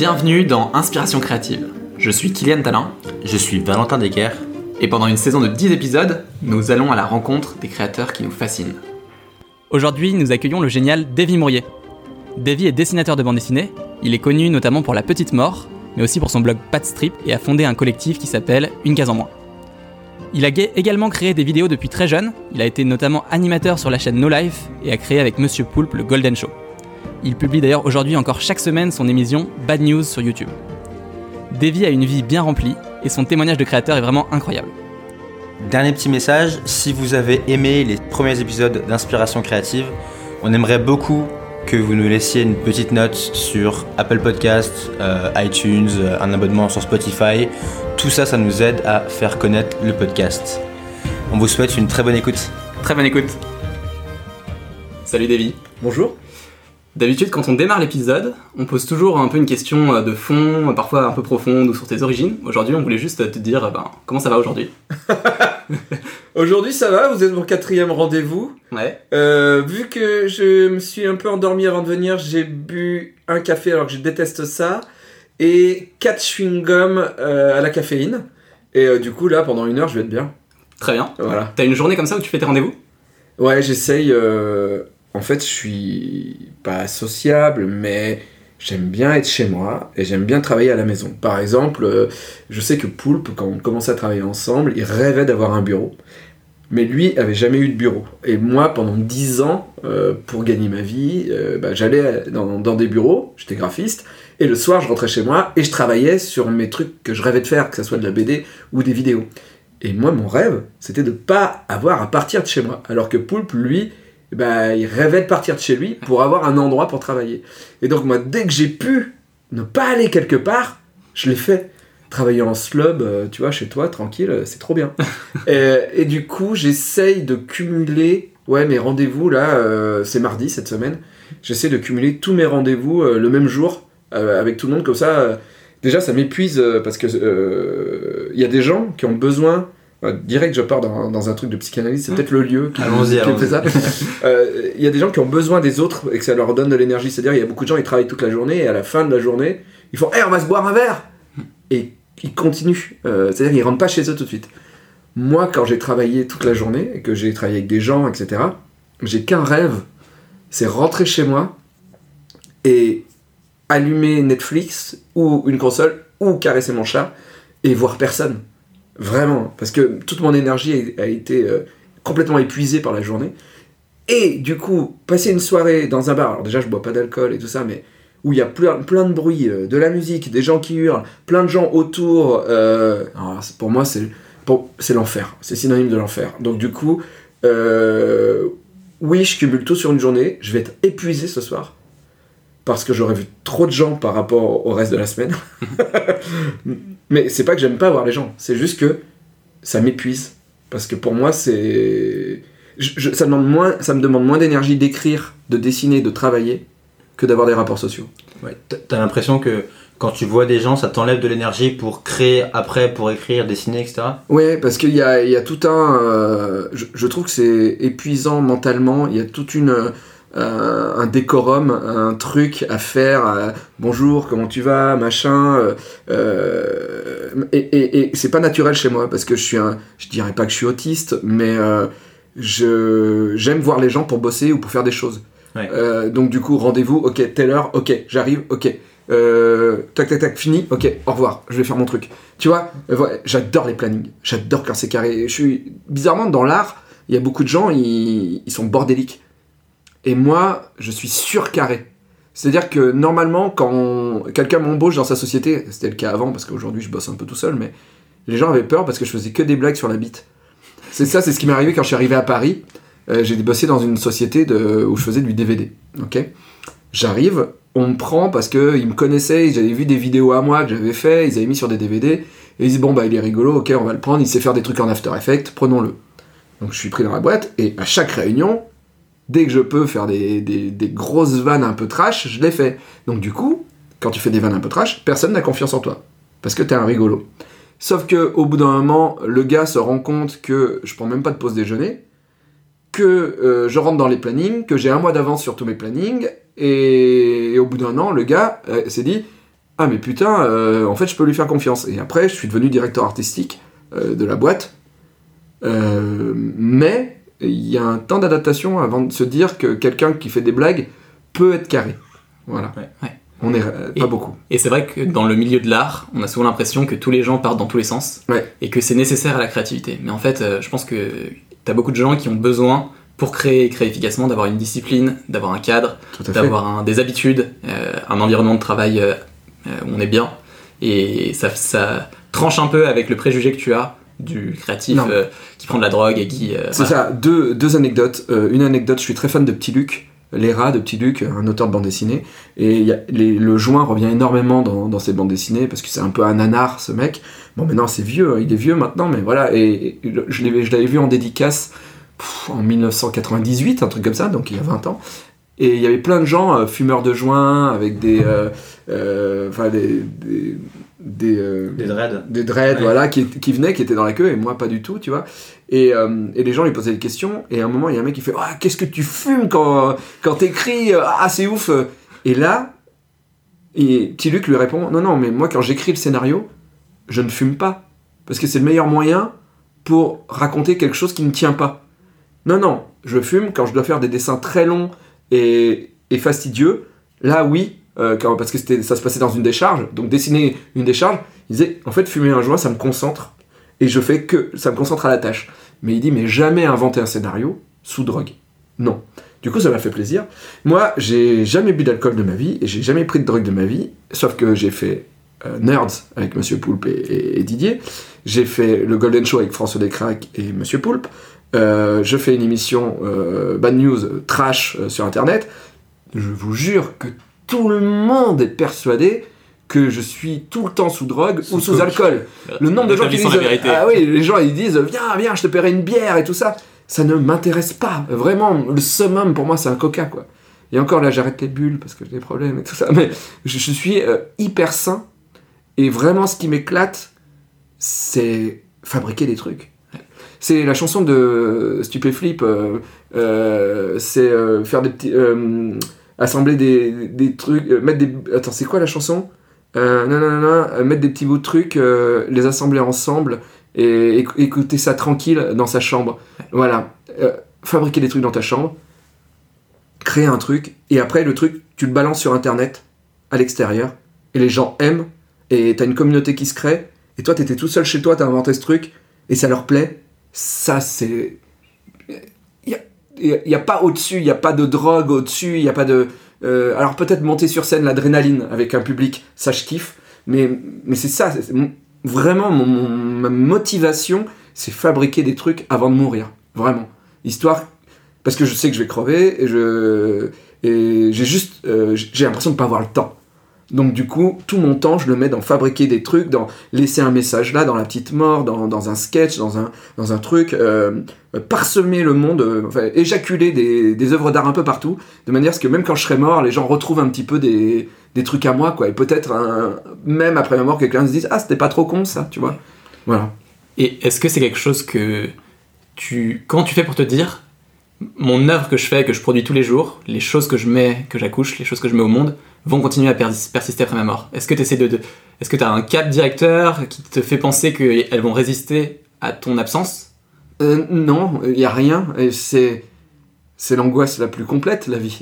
Bienvenue dans Inspiration créative. Je suis Kylian Talin. Je suis Valentin Decker. Et pendant une saison de 10 épisodes, nous allons à la rencontre des créateurs qui nous fascinent. Aujourd'hui, nous accueillons le génial Davy Mourier. Davy est dessinateur de bande dessinée. Il est connu notamment pour La Petite Mort, mais aussi pour son blog Pat Strip et a fondé un collectif qui s'appelle Une case en moins. Il a également créé des vidéos depuis très jeune. Il a été notamment animateur sur la chaîne No Life et a créé avec Monsieur Poulpe le Golden Show. Il publie d'ailleurs aujourd'hui encore chaque semaine son émission Bad News sur YouTube. Davy a une vie bien remplie et son témoignage de créateur est vraiment incroyable. Dernier petit message, si vous avez aimé les premiers épisodes d'Inspiration créative, on aimerait beaucoup que vous nous laissiez une petite note sur Apple Podcast, euh, iTunes, euh, un abonnement sur Spotify. Tout ça, ça nous aide à faire connaître le podcast. On vous souhaite une très bonne écoute. Très bonne écoute. Salut Davy. Bonjour. D'habitude, quand on démarre l'épisode, on pose toujours un peu une question euh, de fond, parfois un peu profonde ou sur tes origines. Aujourd'hui, on voulait juste te dire ben, comment ça va aujourd'hui? aujourd'hui, ça va, vous êtes mon quatrième rendez-vous. Ouais. Euh, vu que je me suis un peu endormi avant de venir, j'ai bu un café alors que je déteste ça, et quatre chewing-gums euh, à la caféine. Et du coup, là, pendant une heure, je vais être bien. Très bien. Voilà. T'as une journée comme ça où tu fais tes rendez-vous? Ouais, j'essaye en fait, je suis pas sociable, mais j'aime bien être chez moi et j'aime bien travailler à la maison. Par exemple, euh, je sais que Poulpe, quand on commençait à travailler ensemble, il rêvait d'avoir un bureau. Mais lui avait jamais eu de bureau. Et moi, pendant 10 ans, euh, pour gagner ma vie, euh, bah, j'allais dans, des bureaux, j'étais graphiste, et le soir, je rentrais chez moi et je travaillais sur mes trucs que je rêvais de faire, que ce soit de la BD ou des vidéos. Et moi, mon rêve, c'était de pas avoir à partir de chez moi. Alors que Poulpe, lui, bah, il rêvait de partir de chez lui pour avoir un endroit pour travailler. Et donc moi, dès que j'ai pu ne pas aller quelque part, je l'ai fait. Travailler en slub, euh, tu vois, chez toi, tranquille, euh, c'est trop bien. et, du coup, j'essaye de cumuler, ouais, mes rendez-vous, là, euh, c'est mardi cette semaine, j'essaie de cumuler tous mes rendez-vous le même jour, avec tout le monde, comme ça, déjà, ça m'épuise, parce que il y a des gens qui ont besoin euh, direct, je pars dans, un truc de psychanalyse, c'est peut-être le lieu qui, fait ça. Euh, il y a des gens qui ont besoin des autres et que ça leur donne de l'énergie. C'est-à-dire, il y a beaucoup de gens, ils travaillent toute la journée et à la fin de la journée, ils font Hey, on va se boire un verre Et ils continuent. Euh, c'est-à-dire, ils rentrent pas chez eux tout de suite. Moi, quand j'ai travaillé toute la journée et que j'ai travaillé avec des gens, etc., j'ai qu'un rêve c'est rentrer chez moi et allumer Netflix ou une console ou caresser mon chat et voir personne. Vraiment, parce que toute mon énergie a, été euh, complètement épuisée par la journée. Et du coup, passer une soirée dans un bar, alors déjà je bois pas d'alcool et tout ça, mais où il y a plein, de bruit, euh, de la musique, des gens qui hurlent, plein de gens autour, euh, pour moi c'est c'est l'enfer, c'est synonyme de l'enfer. Donc du coup, oui, je cumule tout sur une journée, je vais être épuisé ce soir, parce que j'aurais vu trop de gens par rapport au reste de la semaine. Mais c'est pas que j'aime pas voir les gens, c'est juste que ça m'épuise. Parce que pour moi, c'est. ça, demande moins, ça me demande moins d'énergie d'écrire, de dessiner, de travailler, que d'avoir des rapports sociaux. Ouais. T'as l'impression que quand tu vois des gens, ça t'enlève de l'énergie pour créer après, pour écrire, dessiner, etc. Ouais, parce qu'il y a, y a, tout un. Euh, je, je, trouve que c'est épuisant mentalement. Il y a toute une euh, un décorum, un truc à faire. Euh, bonjour, comment tu vas, machin. Euh, et, c'est pas naturel chez moi parce que je suis un, je dirais pas que je suis autiste, mais je j'aime voir les gens pour bosser ou pour faire des choses. donc du coup, rendez-vous, ok, telle heure, ok, j'arrive, ok. tac tac tac fini ok au revoir je vais faire mon truc tu vois j'adore les plannings j'adore quand c'est carré je suis bizarrement dans l'art il y a beaucoup de gens ils, ils sont bordéliques et moi, je suis surcarré. C'est-à-dire que normalement, quand quelqu'un m'embauche dans sa société, c'était le cas avant parce qu'aujourd'hui je bosse un peu tout seul, mais les gens avaient peur parce que je faisais que des blagues sur la bite. C'est ça, c'est ce qui m'est arrivé quand je suis arrivé à Paris. Euh, j'ai bossé dans une société où je faisais du DVD. J'arrive, on me prend parce qu'ils me connaissaient, ils avaient vu des vidéos à moi que j'avais fait, ils avaient mis sur des DVD, et ils disent bon bah il est rigolo, ok on va le prendre, il sait faire des trucs en After Effects, prenons-le. Donc je suis pris dans la boîte et à chaque réunion, dès que je peux faire des, grosses vannes un peu trash, je les fais. Donc du coup, quand tu fais des vannes un peu trash, personne n'a confiance en toi. Parce que t'es un rigolo. Sauf que au bout d'un moment, le gars se rend compte que je prends même pas de pause déjeuner, que euh, je rentre dans les plannings, que j'ai un mois d'avance sur tous mes plannings, et, au bout d'un an, le gars euh, s'est dit ah mais putain, euh, en fait je peux lui faire confiance. Et après je suis devenu directeur artistique de la boîte. Mais il y a un temps d'adaptation avant de se dire que quelqu'un qui fait des blagues peut être carré. Voilà. Ouais. Ouais. On est euh, Et- pas beaucoup. Et c'est vrai que dans le milieu de l'art, on a souvent l'impression que tous les gens partent dans tous les sens Ouais. et que c'est nécessaire à la créativité. Mais en fait, euh, je pense que t'as beaucoup de gens qui ont besoin, pour créer et créer efficacement, d'avoir une discipline, d'avoir un cadre, d'avoir des habitudes, euh, un environnement de travail où on est bien. Et ça, ça tranche un peu avec le préjugé que tu as du créatif euh, qui prend de la drogue et qui. euh, C'est voilà. ça, deux, deux anecdotes. Euh, une anecdote, je suis très fan de Petit Luc, Léra de Petit Luc, un auteur de bande dessinée. Et il y a- les- le joint revient énormément dans, dans ses bandes dessinées parce que c'est un peu un nanar ce mec. Bon, maintenant c'est vieux, hein, il est vieux maintenant, mais voilà. Et, et je l'avais vu en dédicace pff, en 1998, un truc comme ça, donc il y a 20 ans. Et il y avait plein de gens, fumeurs de joints, avec des. Enfin, des. des, des, euh, Des dreads. des dreads, Ouais. voilà, qui, qui venaient, qui étaient dans la queue, et moi pas du tout, tu vois. Et, euh, et les gens lui posaient des questions, et à un moment, il y a un mec qui fait Ah, Qu'est-ce que tu fumes quand, quand t'écris Ah, c'est ouf Et là, et Petit Luc lui répond Non, non, mais moi, quand j'écris le scénario, je ne fume pas. Parce que c'est le meilleur moyen pour raconter quelque chose qui ne tient pas. Non, non, je fume quand je dois faire des dessins très longs et, et fastidieux. Là, oui, euh, parce que ça se passait dans une décharge. Donc, dessiner une décharge, il disait En fait, fumer un joint, ça me concentre. Et je fais que. Ça me concentre à la tâche. Mais il dit Mais jamais inventer un scénario sous drogue. Non. Du coup, ça m'a fait plaisir. Moi, j'ai jamais bu d'alcool de ma vie et j'ai jamais pris de drogue de ma vie, sauf que j'ai fait euh, Nerds avec Monsieur Poulpe et, Didier. J'ai fait le Golden Show avec François Descraques et Monsieur Poulpe. Euh, je fais une émission Bad News trash sur Internet. Je vous jure que tout le monde est persuadé que je suis tout le temps sous drogue Sous ou sous coke. alcool. Le nombre de gens qui disent vérité. ah oui les gens ils disent viens viens je te paierai une bière et tout ça ça ne m'intéresse pas vraiment le summum pour moi c'est un coca quoi et encore là j'arrête les bulles parce que j'ai des problèmes et tout ça mais je, je suis euh, hyper sain et vraiment ce qui m'éclate c'est fabriquer des trucs c'est la chanson de Stupéflip euh, euh, c'est euh, faire des petits euh, assembler des, des trucs euh, mettre des attends c'est quoi la chanson? Euh, non, non, non, euh, mettre des petits bouts de trucs, euh, les assembler ensemble et éc- écouter ça tranquille dans sa chambre. Voilà. Fabriquer des trucs dans ta chambre, créer un truc, et après le truc, tu le balances sur internet, à l'extérieur, et les gens aiment, et t'as une communauté qui se crée, et toi t'étais tout seul chez toi, t'as inventé ce truc, et ça leur plaît. Ça, c'est. Il n'y a, pas au-dessus, il n'y a pas de drogue au-dessus, il n'y a pas de. euh, alors peut-être monter sur scène l'adrénaline avec un public, ça je kiffe, mais, mais c'est ça, vraiment mon, mon- ma motivation, c'est fabriquer des trucs avant de mourir, vraiment. Histoire, parce que je sais que je vais crever et je et j'ai juste, euh, j'ai l'impression de pas avoir le temps. Donc du coup, tout mon temps, je le mets dans fabriquer des trucs, dans laisser un message là, dans la petite mort, dans, un sketch, dans un, truc, euh, parsemer le monde, euh, enfin, éjaculer des, œuvres d'art un peu partout, de manière à ce que même quand je serai mort, les gens retrouvent un petit peu des, des trucs à moi, quoi. Et peut-être, même après ma mort, quelqu'un se dise Ah, c'était pas trop con ça, tu vois. Voilà. Et est-ce que c'est quelque chose que tu. Comment tu fais pour te dire mon œuvre que je fais, que je produis tous les jours, les choses que je mets, que j'accouche, les choses que je mets au monde, vont continuer à pers- persister après ma mort Est-ce que tu de, Est-ce que tu as un cap directeur qui te fait penser qu'elles vont résister à ton absence? Euh, non, il y a rien. C'est c'est l'angoisse la plus complète, la vie.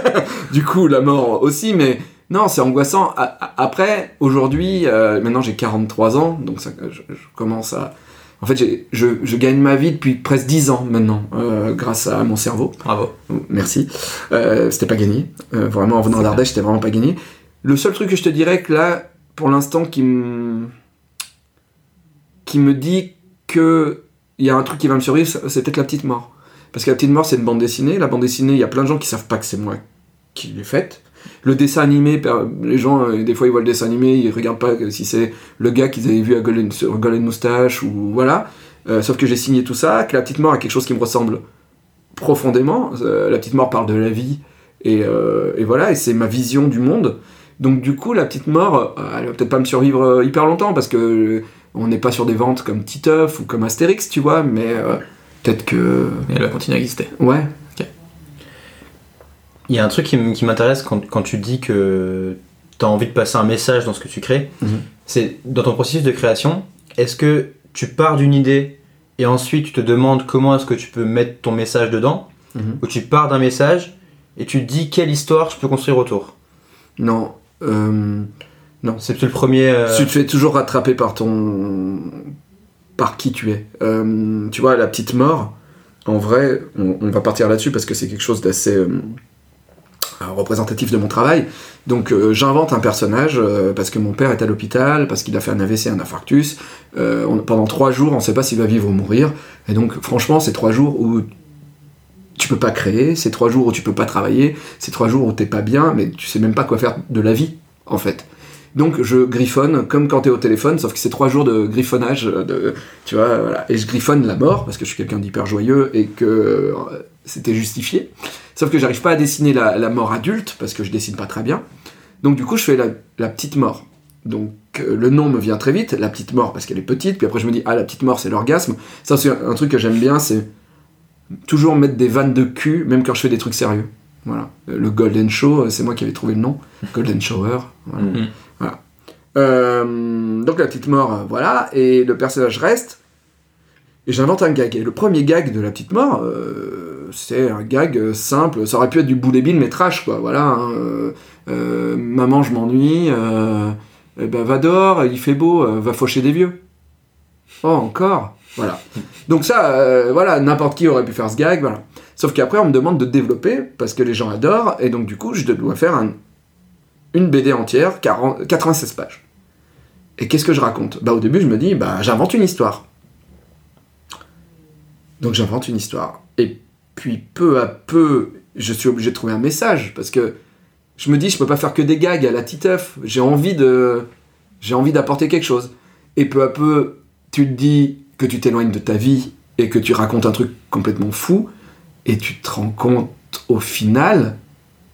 du coup, la mort aussi, mais non, c'est angoissant. Après, aujourd'hui, euh, maintenant j'ai 43 ans, donc ça, je commence à. En fait, je, je gagne ma vie depuis presque 10 ans maintenant, euh, grâce à mon cerveau. Bravo. Merci. Euh, c'était pas gagné. Euh, vraiment, en venant d'Ardèche, c'était vraiment pas gagné. Le seul truc que je te dirais que là, pour l'instant, qui me qui me dit que il y a un truc qui va me survivre, c'est peut-être la petite mort. Parce que la petite mort, c'est une bande dessinée. La bande dessinée, il y a plein de gens qui savent pas que c'est moi qui l'ai faite. Le dessin animé, les gens, euh, des fois, ils voient le dessin animé, ils regardent pas si c'est le gars qu'ils avaient vu à Golden, sur Golden Moustache ou voilà. Euh, sauf que j'ai signé tout ça, que la petite mort a quelque chose qui me ressemble profondément. Euh, la petite mort parle de la vie et, euh, et voilà, et c'est ma vision du monde. Donc du coup, la petite mort, elle va peut-être pas me survivre hyper longtemps parce que on n'est pas sur des ventes comme Titeuf ou comme Astérix, tu vois, mais peut-être que elle va continuer à exister. ouais. Il y a un truc qui m'intéresse quand, quand tu dis que tu as envie de passer un message dans ce que tu crées. Mhm. C'est dans ton processus de création, est-ce que tu pars d'une idée et ensuite tu te demandes comment est-ce que tu peux mettre ton message dedans Mhm. ou tu pars d'un message et tu te dis quelle histoire je peux construire autour? Non. euh, C'est peut-être le premier. euh, Tu te fais toujours rattraper par ton. par qui tu es. Euh, tu vois, la petite mort, en vrai, on, on va partir là-dessus parce que c'est quelque chose d'assez représentatif de mon travail. Donc euh, j'invente un personnage euh, parce que mon père est à l'hôpital, parce qu'il a fait un AVC, un infarctus. Euh, pendant trois jours, on ne sait pas s'il va vivre ou mourir. Et donc, franchement, c'est trois jours où tu peux pas créer, c'est trois jours où tu peux pas travailler, c'est trois jours où t'es pas bien, mais tu sais même pas quoi faire de la vie, en fait. Donc je griffonne comme quand t'es au téléphone, sauf que c'est trois jours de griffonnage, tu vois, voilà. Et je griffonne la mort, parce que je suis quelqu'un d'hyper joyeux et que c'était justifié. Sauf que j'arrive pas à dessiner la, la mort adulte, parce que je dessine pas très bien. Donc du coup, je fais la, la petite mort. Donc euh, le nom me vient très vite, la petite mort, parce qu'elle est petite, puis après je me dis, ah, la petite mort, c'est l'orgasme. Ça, c'est un truc que j'aime bien, c'est toujours mettre des vannes de cul, même quand je fais des trucs sérieux. Voilà. Euh, Le Golden Show, euh, c'est moi qui avais trouvé le nom. Golden Shower. Voilà. Mhm. Voilà. Euh, donc la petite mort, voilà, et le personnage reste. Et j'invente un gag. Et le premier gag de la petite mort, euh, c'est un gag euh, simple. Ça aurait pu être du boulet bill, mais trash, quoi. Voilà. hein. Euh, euh, maman, je m'ennuie. Euh, eh ben, va dehors, il fait beau, va faucher des vieux. Oh, encore Voilà. Donc ça, voilà, n'importe qui aurait pu faire ce gag, voilà. Sauf qu'après, on me demande de développer, parce que les gens adorent, et donc du coup, je dois faire un- une BD entière, 40 96 pages. Et qu'est-ce que je raconte? Bah au début, je me dis, bah j'invente une histoire. Donc j'invente une histoire. Et puis peu à peu, je suis obligé de trouver un message, parce que je me dis, je peux pas faire que des gags à la titeuf. J'ai envie de, j'ai envie d'apporter quelque chose. Et peu à peu, tu te dis que tu t'éloignes de ta vie et que tu racontes un truc complètement fou, et tu te rends compte au final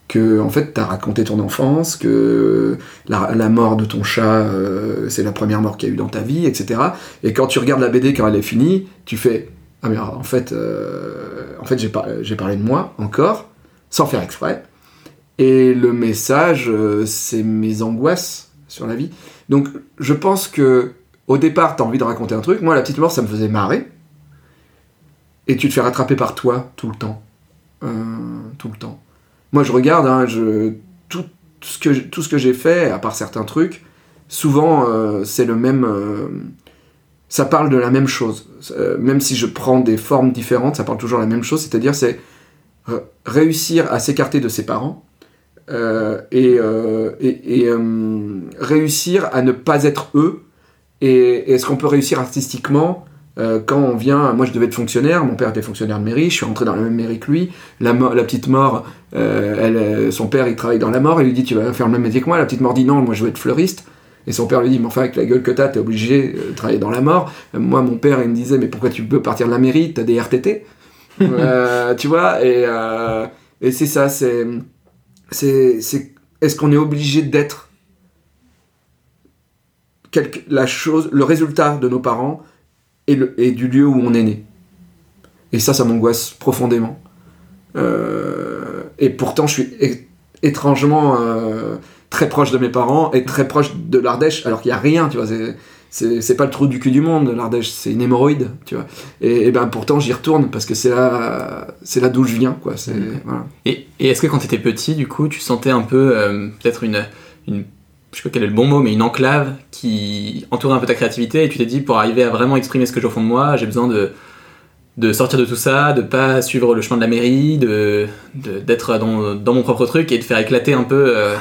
que en fait t'as raconté ton enfance, que la, mort de ton chat euh, c'est la première mort qu'il y a eu dans ta vie, etc. Et quand tu regardes la BD quand elle est finie, tu fais ah mais en fait euh, j'ai par- j'ai parlé de moi encore sans faire exprès. Et le message euh, c'est mes angoisses sur la vie. Donc je pense que au départ t'as envie de raconter un truc. Moi la petite mort ça me faisait marrer. Et tu te fais rattraper par toi tout le temps. Euh, tout le temps. Moi, je regarde, hein, je, tout, ce que, tout ce que j'ai fait, à part certains trucs, souvent, c'est le même... ça parle de la même chose. Euh, même si je prends des formes différentes, ça parle toujours de la même chose. C'est-à-dire, c'est euh, réussir à s'écarter de ses parents euh, et, réussir à ne pas être eux. Et, est-ce qu'on peut réussir artistiquement quand on vient, moi je devais être fonctionnaire, mon père était fonctionnaire de mairie, je suis rentré dans la même mairie que lui, la, petite mort, son père il travaille dans la mort, il lui dit tu vas faire le même métier que moi, la petite mort dit non, moi je veux être fleuriste, et son père lui dit mais enfin avec la gueule que t'as, t'es obligé euh, de travailler dans la mort, moi mon père il me disait mais pourquoi tu peux partir de la mairie, t'as des RTT, Euh, tu vois, et, euh, et c'est ça, c'est, c'est, c'est, est-ce qu'on est obligé d'être quelque, la chose, le résultat de nos parents et, le, et du lieu où on est né? Et ça, ça m'angoisse profondément. Euh, et pourtant, je suis étrangement très proche de mes parents et très proche de l'Ardèche, alors qu'il n'y a rien, tu vois. c'est- pas le trou du cul du monde, l'Ardèche, c'est une hémorroïde, tu vois. Et, et ben pourtant, j'y retourne parce que c'est là, c'est là d'où je viens, quoi. Voilà. Et, et est-ce que quand tu étais petit, du coup, tu sentais un peu euh, peut-être une, une. Je sais pas quel est le bon mot, mais une enclave qui entourait un peu ta créativité et tu t'es dit pour arriver à vraiment exprimer ce que j'ai au fond de moi, j'ai besoin de, de sortir de tout ça, de pas suivre le chemin de la mairie, de de- d'être dans, dans mon propre truc et de faire éclater un peu euh,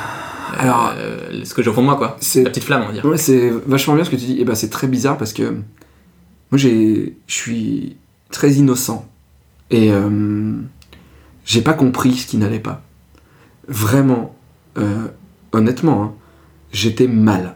Alors- euh, ce que j'ai au fond de moi, quoi. C'est La petite flamme, on va dire. Ouais, c'est vachement bien ce que tu dis. Et ben, c'est très bizarre parce que moi, j'ai, je suis très innocent et euh, j'ai pas compris ce qui n'allait pas. Vraiment, euh, honnêtement, hein, j'étais mal.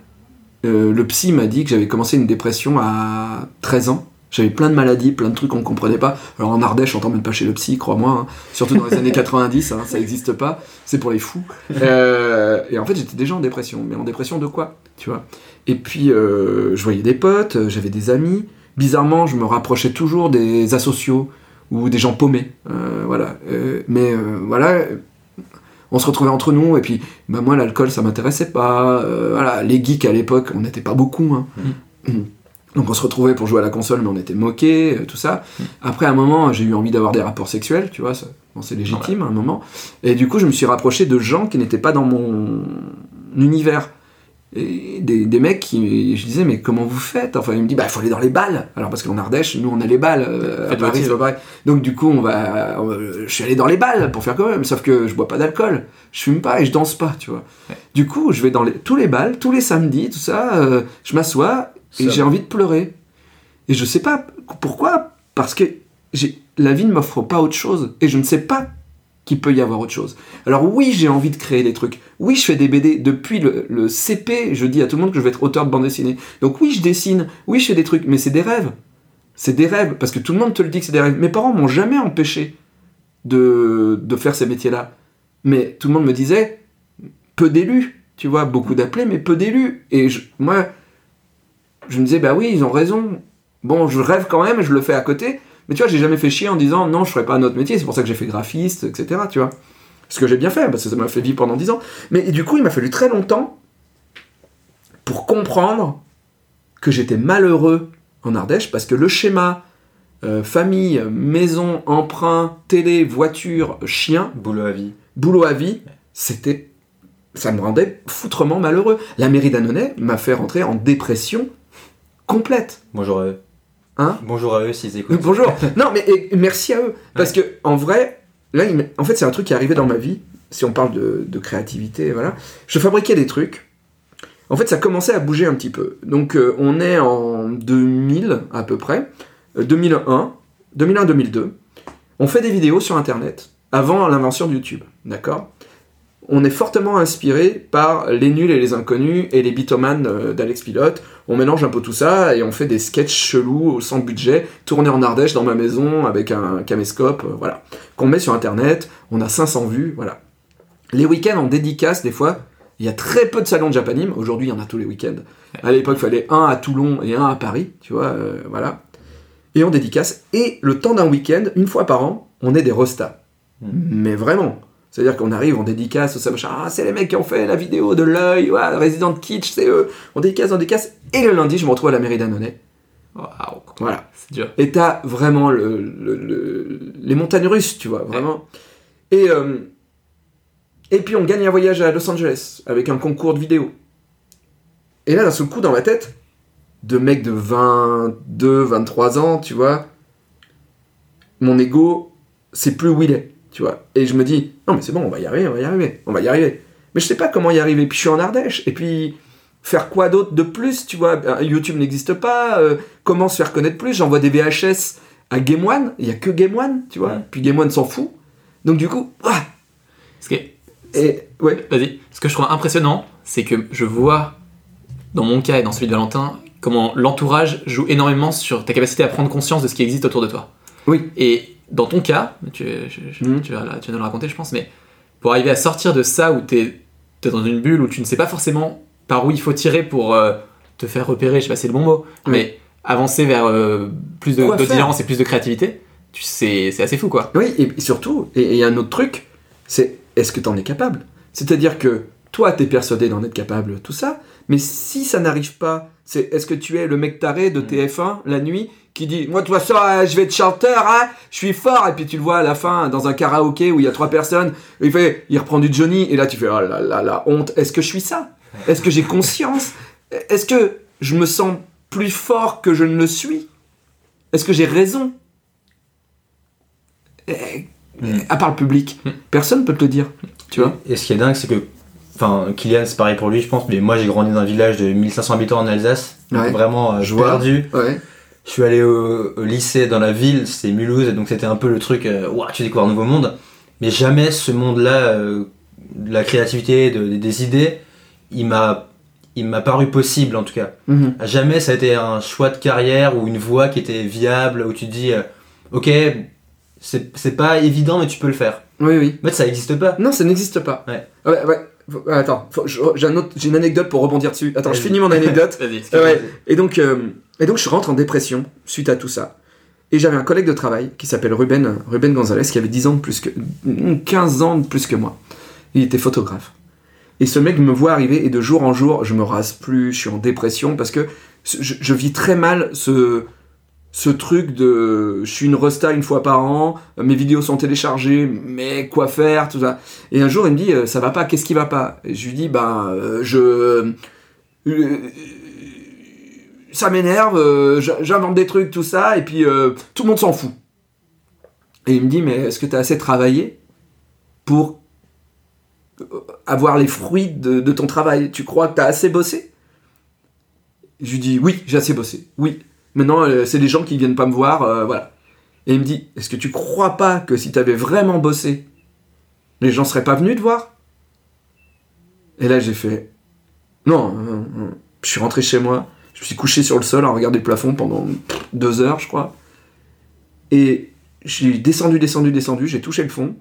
Le psy m'a dit que j'avais commencé une dépression à 13 ans. J'avais plein de maladies, plein de trucs qu'on ne comprenait pas. Alors en Ardèche, on t'emmène pas chez le psy, crois-moi. hein. Surtout dans les années 90, hein, ça n'existe pas. C'est pour les fous. Euh, et en fait, j'étais déjà en dépression. Mais en dépression de quoi Tu vois? Et puis, euh, je voyais des potes, euh, j'avais des amis. Bizarrement, je me rapprochais toujours des asociaux ou des gens paumés. Euh, voilà. Mais voilà, on se retrouvait entre nous, et puis bah, moi, l'alcool, ça m'intéressait pas. euh, voilà, les geeks à l'époque, on n'était pas beaucoup. hein. Donc on se retrouvait pour jouer à la console, mais on était moqués, euh, tout ça. Après, à un moment, j'ai eu envie d'avoir des rapports sexuels, tu vois, ça- bon, c'est légitime à un moment. Et du coup, je me suis rapproché de gens qui n'étaient pas dans mon univers. Et des, des mecs qui, je disais, mais comment vous faites? Enfin, il me dit, bah, il faut aller dans les balles. Alors, parce qu'en Ardèche, nous, on a les balles. euh, à Paris, c'est pas pareil. Donc, du coup, on va, on va- je suis allé dans les balles pour faire quand même. Sauf que je bois pas d'alcool, je fume pas et je danse pas, tu vois. Du coup, je vais dans les, tous les balles, tous les samedis, tout ça. euh, je m'assois et j'ai envie de pleurer. Et je sais pas pourquoi, parce que la vie ne m'offre pas autre chose et je ne sais pas qu'il peut y avoir autre chose. Alors oui, j'ai envie de créer des trucs. Oui, je fais des BD. Depuis le, le CP, je dis à tout le monde que je vais être auteur de bande dessinée. Donc oui, je dessine. Oui, je fais des trucs. Mais c'est des rêves. C'est des rêves. Parce que tout le monde te le dit que c'est des rêves. Mes parents m'ont jamais empêché de, de faire ces métiers-là. Mais tout le monde me disait, peu d'élus. Tu vois, beaucoup d'appelés, mais peu d'élus. Et je- moi, je me disais, bah oui, ils ont raison. Bon, je rêve quand même, je le fais à côté. Mais tu vois, j'ai jamais fait chier en disant non, je ferai pas un autre métier. C'est pour ça que j'ai fait graphiste, etc. Tu vois. Ce que j'ai bien fait, parce que ça m'a fait vivre pendant 10 ans. Mais et du coup, il m'a fallu très longtemps pour comprendre que j'étais malheureux en Ardèche, parce que le schéma euh, famille, maison, emprunt, télé, voiture, chien, Boulot à vie. boulot à vie, c'était. Ça me rendait foutrement malheureux. La mairie d'Annonay m'a fait rentrer en dépression complète. Bonjour à eux. Hein Bonjour à eux s'ils Euh, écoutent. Bonjour. non, mais et merci à eux. Parce que, en vrai, là, en fait, c'est un truc qui est arrivé dans ma vie. Si on parle de, de créativité, voilà. Je fabriquais des trucs. En fait, ça commençait à bouger un petit peu. Donc, euh, on est en 2000 à peu près. Euh, 2001, 2001-2002. On fait des vidéos sur Internet avant l'invention de YouTube. D'accord? On est fortement inspiré par les nuls et les inconnus et les bitomanes euh, d'Alex Pilote. On mélange un peu tout ça et on fait des sketchs chelous sans budget, tournés en Ardèche dans ma maison avec un caméscope, euh, voilà. Qu'on met sur internet, on a 500 vues, voilà. Les week-ends en dédicace, des fois, il y a très peu de salons de Japanime. Aujourd'hui, il y en a tous les week-ends. À l'époque, il fallait un à Toulon et un à Paris, tu vois, euh, voilà. Et on dédicace. Et le temps d'un week-end, une fois par an, on est des rostas. Mais vraiment. C'est-à-dire qu'on arrive, on dédicace, ça, machin. Ah, c'est les mecs qui ont fait la vidéo de l'œil, ouais, Resident Kitsch, c'est eux. On dédicace, on dédicace. Et le lundi, je me retrouve à la mairie d'Annonay. Waouh, Voilà. c'est dur. Et t'as vraiment le, le- le- les montagnes russes, tu vois, vraiment. Et, euh, et puis on gagne un voyage à Los Angeles avec un concours de vidéo. Et là, d'un seul coup, dans ma tête, de mecs de 22, 23 ans, tu vois, mon ego, c'est plus où il est, tu vois. Et je me dis, non mais c'est bon, on va y arriver, on va y arriver, on va y arriver. Mais je sais pas comment y arriver. Puis je suis en Ardèche. Et puis, faire quoi d'autre de plus, tu vois? Euh, YouTube n'existe pas. euh, comment se faire connaître plus? J'envoie des VHS à Game One. Il y a que Game One, tu vois. Ouais. Puis Game One s'en fout. Donc du coup, ah, Ce et ouais. Vas-y. Ce que je trouve impressionnant, c'est que je vois, dans mon cas et dans celui de Valentin, comment l'entourage joue énormément sur ta capacité à prendre conscience de ce qui existe autour de toi. Oui. Et dans ton cas, tu, je- je- tu, vas, tu vas nous le raconter, je pense, mais pour arriver à sortir de ça où tu es, dans une bulle où tu ne sais pas forcément par où il faut tirer pour euh, te faire repérer, je sais pas si c'est le bon mot, Oui. mais avancer vers euh, plus d'audience et plus de créativité, c'est assez fou quoi. Oui, et, surtout, et et il y a un autre truc, c'est est-ce que tu en es capable? C'est-à-dire que toi, tu es persuadé d'en être capable, tout ça, mais si ça n'arrive pas, c'est est-ce que tu es le mec taré de TF1 la nuit qui dit Moi, de toute façon, euh, je vais être chanteur, hein, je suis fort, et puis tu le vois à la fin dans un karaoké où il y a trois personnes, il, fait, il reprend du Johnny, et là tu fais Oh là là, la honte, est-ce que je suis ça? Est-ce que j'ai conscience? Est-ce que je me sens plus fort que je ne le suis? Est-ce que j'ai raison? Eh, Mm. À part le public, Mm. personne peut te le dire. Tu vois Et ce qui est dingue, c'est que. Enfin, Kylian, c'est pareil pour lui, je pense, mais moi j'ai grandi dans un village de 1500 habitants en Alsace. Ouais. Vraiment euh, Je perdu. Ouais. Je suis allé au, au lycée dans la ville, c'était Mulhouse, et donc c'était un peu le truc, euh, tu découvres un nouveau monde. Mais jamais ce monde-là, euh, de la créativité, de- des idées, il m'a, il m'a paru possible en tout cas. Mhm. Jamais ça a été un choix de carrière ou une voie qui était viable, où tu te dis, euh, ok, c'est, pas évident, mais tu peux le faire. Oui, oui. En fait, ça n'existe pas. Non, ça n'existe pas. Ouais. Ouais, ouais. Ouais, Attends, j'ai, un une anecdote pour rebondir dessus. Attends, je finis mon anecdote. Vas-y. Euh, ouais. Et donc, euh, et donc, je rentre en dépression suite à tout ça. Et j'avais un collègue de travail qui s'appelle Ruben, Ruben Gonzalez, qui avait 10 ans de plus que, 15 ans de plus que moi. Il était photographe. Et ce mec me voit arriver et de jour en jour, je me rase plus, je suis en dépression parce que je, je vis très mal ce, ce truc de je suis une resta une fois par an, mes vidéos sont téléchargées, mais quoi faire, tout ça. Et un jour, il me dit, euh, ça va pas, qu'est-ce qui va pas? Et je lui dis, ben, euh, je. euh, ça m'énerve, euh, j'invente des trucs, tout ça, et puis euh, tout le monde s'en fout. Et il me dit, mais est-ce que tu as assez travaillé pour euh, avoir les fruits de, ton travail? Tu crois que tu as assez bossé? Je lui dis, oui, j'ai assez bossé, oui. Maintenant, c'est des gens qui viennent pas me voir, voilà. Et il me dit, est-ce que tu crois pas que si tu avais vraiment bossé, les gens seraient pas venus te voir? Et là, j'ai fait, non, non. je suis rentré chez moi, je me suis couché sur le sol à regarder le plafond pendant deux heures, je crois. Et j'ai descendu, descendu, descendu, j'ai touché le fond.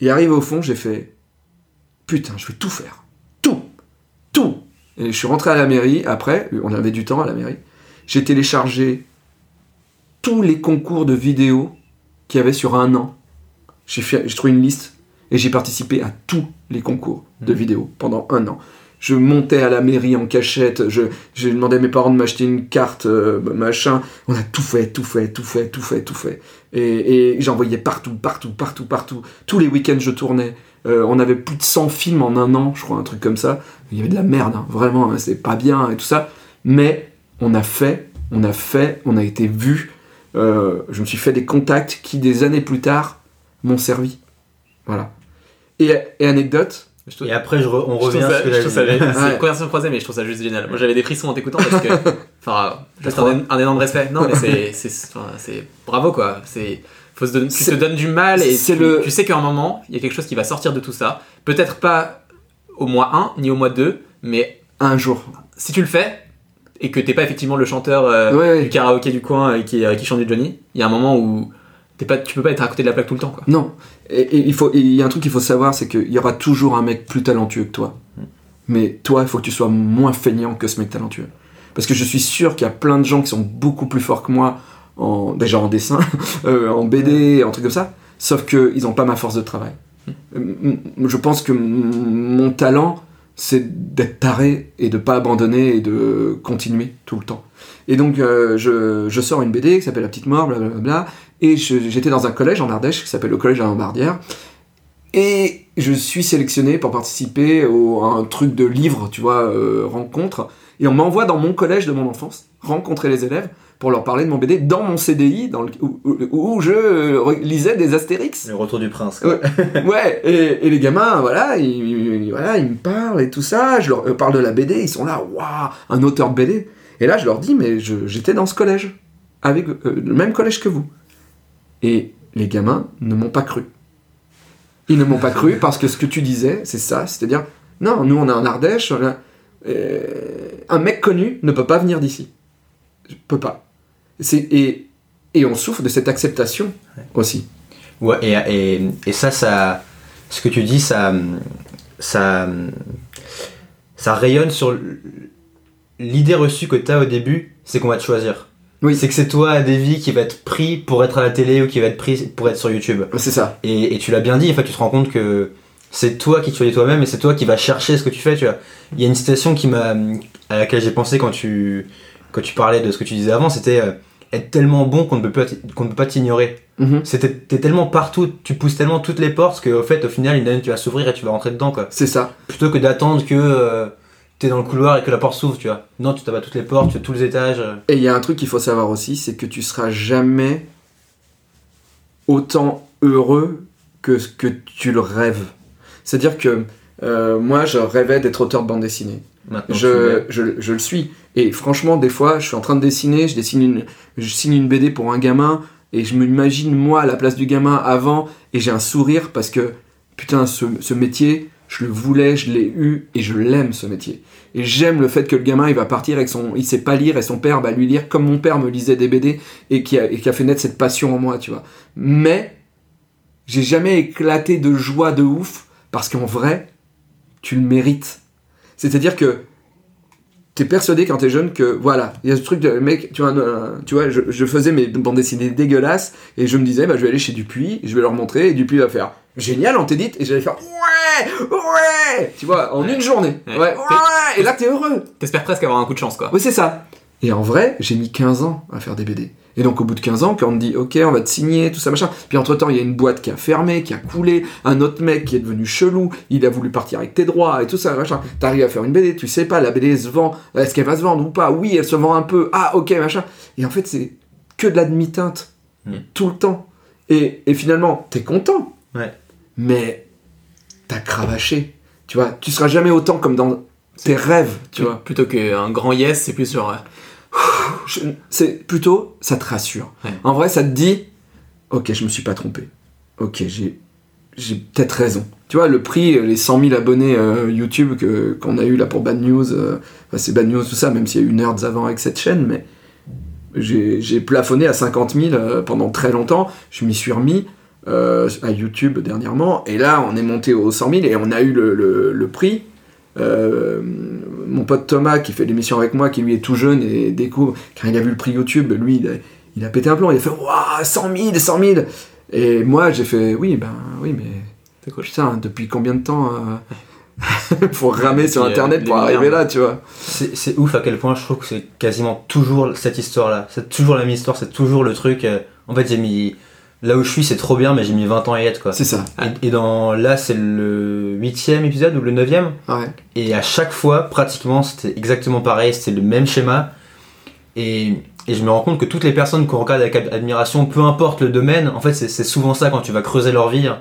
Et arrivé au fond, j'ai fait, putain, je vais tout faire. Tout. Tout. Et je suis rentré à la mairie, après, on avait du temps à la mairie. J'ai téléchargé tous les concours de vidéos qu'il y avait sur un an. J'ai trouvé une liste et j'ai participé à tous les concours de vidéos pendant un an. Je montais à la mairie en cachette, je, j'ai demandé à mes parents de m'acheter une carte, euh, machin. On a tout fait, tout fait, tout fait, tout fait, tout fait. Et, j'envoyais partout, partout, partout, partout. Tous les week-ends, je tournais. Euh, on avait plus de 100 films en un an, je crois, un truc comme ça. Il y avait de la merde, hein, vraiment, hein, c'est pas bien et tout ça. Mais on a fait, on a fait, on a été vu. Euh, je me suis fait des contacts qui, des années plus tard, m'ont servi. Voilà. Et, et anecdote, trouve- Et après, je re- on revient trouve à ça- ce que je trouve ça- j'avais dit. C'est Ouais. une conversation croisée, mais je trouve ça juste génial. Moi, j'avais des frissons en t'écoutant parce que. Enfin, juste un, un énorme respect. Non, mais c'est. Bravo, quoi. C'est. Faut se donner- tu te donnes du mal et tu, le- tu sais qu'à un moment, il y a quelque chose qui va sortir de tout ça. Peut-être pas au mois 1 ni au mois 2, mais un jour. si tu le fais et que t'es pas effectivement le chanteur euh, Ouais, ouais. du karaoké du coin et qui, euh, qui chante du Johnny, il y a un moment où t'es pas, tu peux pas être à côté de la plaque tout le temps, quoi. Non. Et, et il faut, il y a un truc qu'il faut savoir, c'est qu'il y aura toujours un mec plus talentueux que toi. Mais toi, il faut que tu sois moins feignant que ce mec talentueux. Parce que je suis sûr qu'il y a plein de gens qui sont beaucoup plus forts que moi, en, déjà en dessin, euh, en BD, en trucs comme ça. Sauf qu'ils n'ont pas ma force de travail. Euh, m- Je pense que mon talent, c'est d'être taré et de pas abandonner et de continuer tout le temps. Et donc, euh, je, je sors une BD qui s'appelle La Petite Mort, blablabla. Et j'étais dans un collège en Ardèche qui s'appelle le collège à Lambardière. Et je suis sélectionné pour participer au, à un truc de livre, tu vois, euh, rencontre. Et on m'envoie dans mon collège de mon enfance rencontrer les élèves pour leur parler de mon BD dans mon CDI dans le- où, où- où je euh, lisais des Astérix. Le retour du prince. quoi. Ouais, ouais, et, et les gamins, voilà ils, ils- voilà, ils me parlent et tout ça, je leur euh, parle de la BD, ils sont là, waouh, un auteur de BD. Et là, je leur dis, mais j'étais dans ce collège, avec euh, le même collège que vous. Et les gamins ne m'ont pas cru. Ils ne m'ont pas cru parce que ce que tu disais, c'est ça, c'est-à-dire, non, nous on a un Ardèche, on a- euh, un mec connu ne peut pas venir d'ici. Je peux pas. Et, et on souffre de cette acceptation aussi. Ouais, et, et, et ça, ça, ce que tu dis, ça, ça, ça rayonne sur l'idée reçue que tu as au début, c'est qu'on va te choisir. Oui. C'est que c'est toi, Davy, qui va être pris pour être à la télé ou qui va être pris pour être sur YouTube. C'est ça. Et, et tu l'as bien dit, en fait, tu te rends compte que c'est toi qui choisis toi-même et c'est toi qui vas chercher ce que tu fais, tu vois. Il y a une citation qui m'a, à laquelle j'ai pensé quand tu, quand tu parlais de ce que tu disais avant, c'était euh, être tellement bon qu'on ne peut qu'on ne peut pas t'ignorer. Mhm. C'était, t'es tellement partout, tu pousses tellement toutes les portes qu'au fait, au final, une année, tu vas s'ouvrir et tu vas rentrer dedans, quoi. C'est ça. Plutôt que d'attendre que euh, t'es dans le couloir et que la porte s'ouvre, tu vois. Non, tu à toutes les portes, tu fais tous les étages. euh. Et il y a un truc qu'il faut savoir aussi, c'est que tu seras jamais autant heureux que ce que tu le rêves. C'est-à-dire que euh, moi, je rêvais d'être auteur de bande dessinée. Je, je, je le suis. Et franchement, des fois, je suis en train de dessiner, je dessine une, je signe une BD pour un gamin, et je m'imagine moi à la place du gamin avant, et j'ai un sourire parce que, putain, ce, ce métier, je le voulais, je l'ai eu, et je l'aime ce métier. Et j'aime le fait que le gamin, il va partir avec son, il sait pas lire, et son père va lui lire comme mon père me lisait des BD, et qui a, et qui a fait naître cette passion en moi, tu vois. Mais, j'ai jamais éclaté de joie de ouf, parce qu'en vrai, tu le mérites. C'est-à-dire que t'es persuadé quand t'es jeune que voilà, il y a ce truc de mec, tu vois, un- tu vois, je, je faisais mes bandes dessinées dégueulasses et je me disais, bah je vais aller chez Dupuis, je vais leur montrer et Dupuis va faire génial, on t'édite et j'allais faire ouais, ouais, tu vois, en une journée, ouais, Ouais. ouais, et là t'es heureux. T'espères presque avoir un coup de chance, quoi. Oui, c'est ça. Et en vrai, j'ai mis 15 ans à faire des BD. Et donc, au bout de 15 ans, quand on me dit, OK, on va te signer, tout ça, machin. Puis, entre-temps, il y a une boîte qui a fermé, qui a coulé, un autre mec qui est devenu chelou, il a voulu partir avec tes droits et tout ça, machin. T'arrives à faire une BD, tu sais pas, la BD se vend, est-ce qu'elle va se vendre ou pas? Oui, elle se vend un peu, ah, OK, machin. Et en fait, c'est que de la demi-teinte, Mm. tout le temps. Et, et finalement, t'es content. Ouais. Mais t'as cravaché. Tu vois, tu seras jamais autant comme dans tes rêves, tu vois. Plutôt qu'un grand yes, c'est plus sur. c'est plutôt ça te rassure. Ouais. En vrai, ça te dit ok, je me suis pas trompé. Ok, j'ai j'ai peut-être raison. Tu vois, le prix, les 100 000 abonnés euh, YouTube que qu'on a eu là pour Bad News, euh, enfin, c'est Bad News tout ça, même s'il y a eu Nerds avant avec cette chaîne, mais j'ai j'ai plafonné à 50 000 euh, pendant très longtemps. Je m'y suis remis à YouTube dernièrement, et là, on est monté aux 100 000 et on a eu le, le- le prix. Euh, mon pote Thomas qui fait l'émission avec moi, qui lui est tout jeune et découvre, quand il a vu le prix YouTube, lui il a, il a pété un plomb, il a fait Waouh, 100 000, 100 000 Et moi j'ai fait Oui, ben oui, mais C'est cool. putain, depuis combien de temps euh, faut ramer sur euh, internet pour arriver milliards. là, tu vois C'est c'est ouf à quel point je trouve que c'est quasiment toujours cette histoire-là. C'est toujours la même histoire, c'est toujours le truc. euh, en fait, j'ai mis. Là où je suis, c'est trop bien, mais j'ai mis 20 ans à y être, quoi. C'est ça. Et, et dans. Là, c'est le huitième épisode ou le neuvième. Ouais. Et à chaque fois, pratiquement, c'était exactement pareil, c'était le même schéma. Et, et je me rends compte que toutes les personnes qu'on regarde avec ad- admiration, peu importe le domaine, en fait, c'est souvent ça quand tu vas creuser leur vie hein,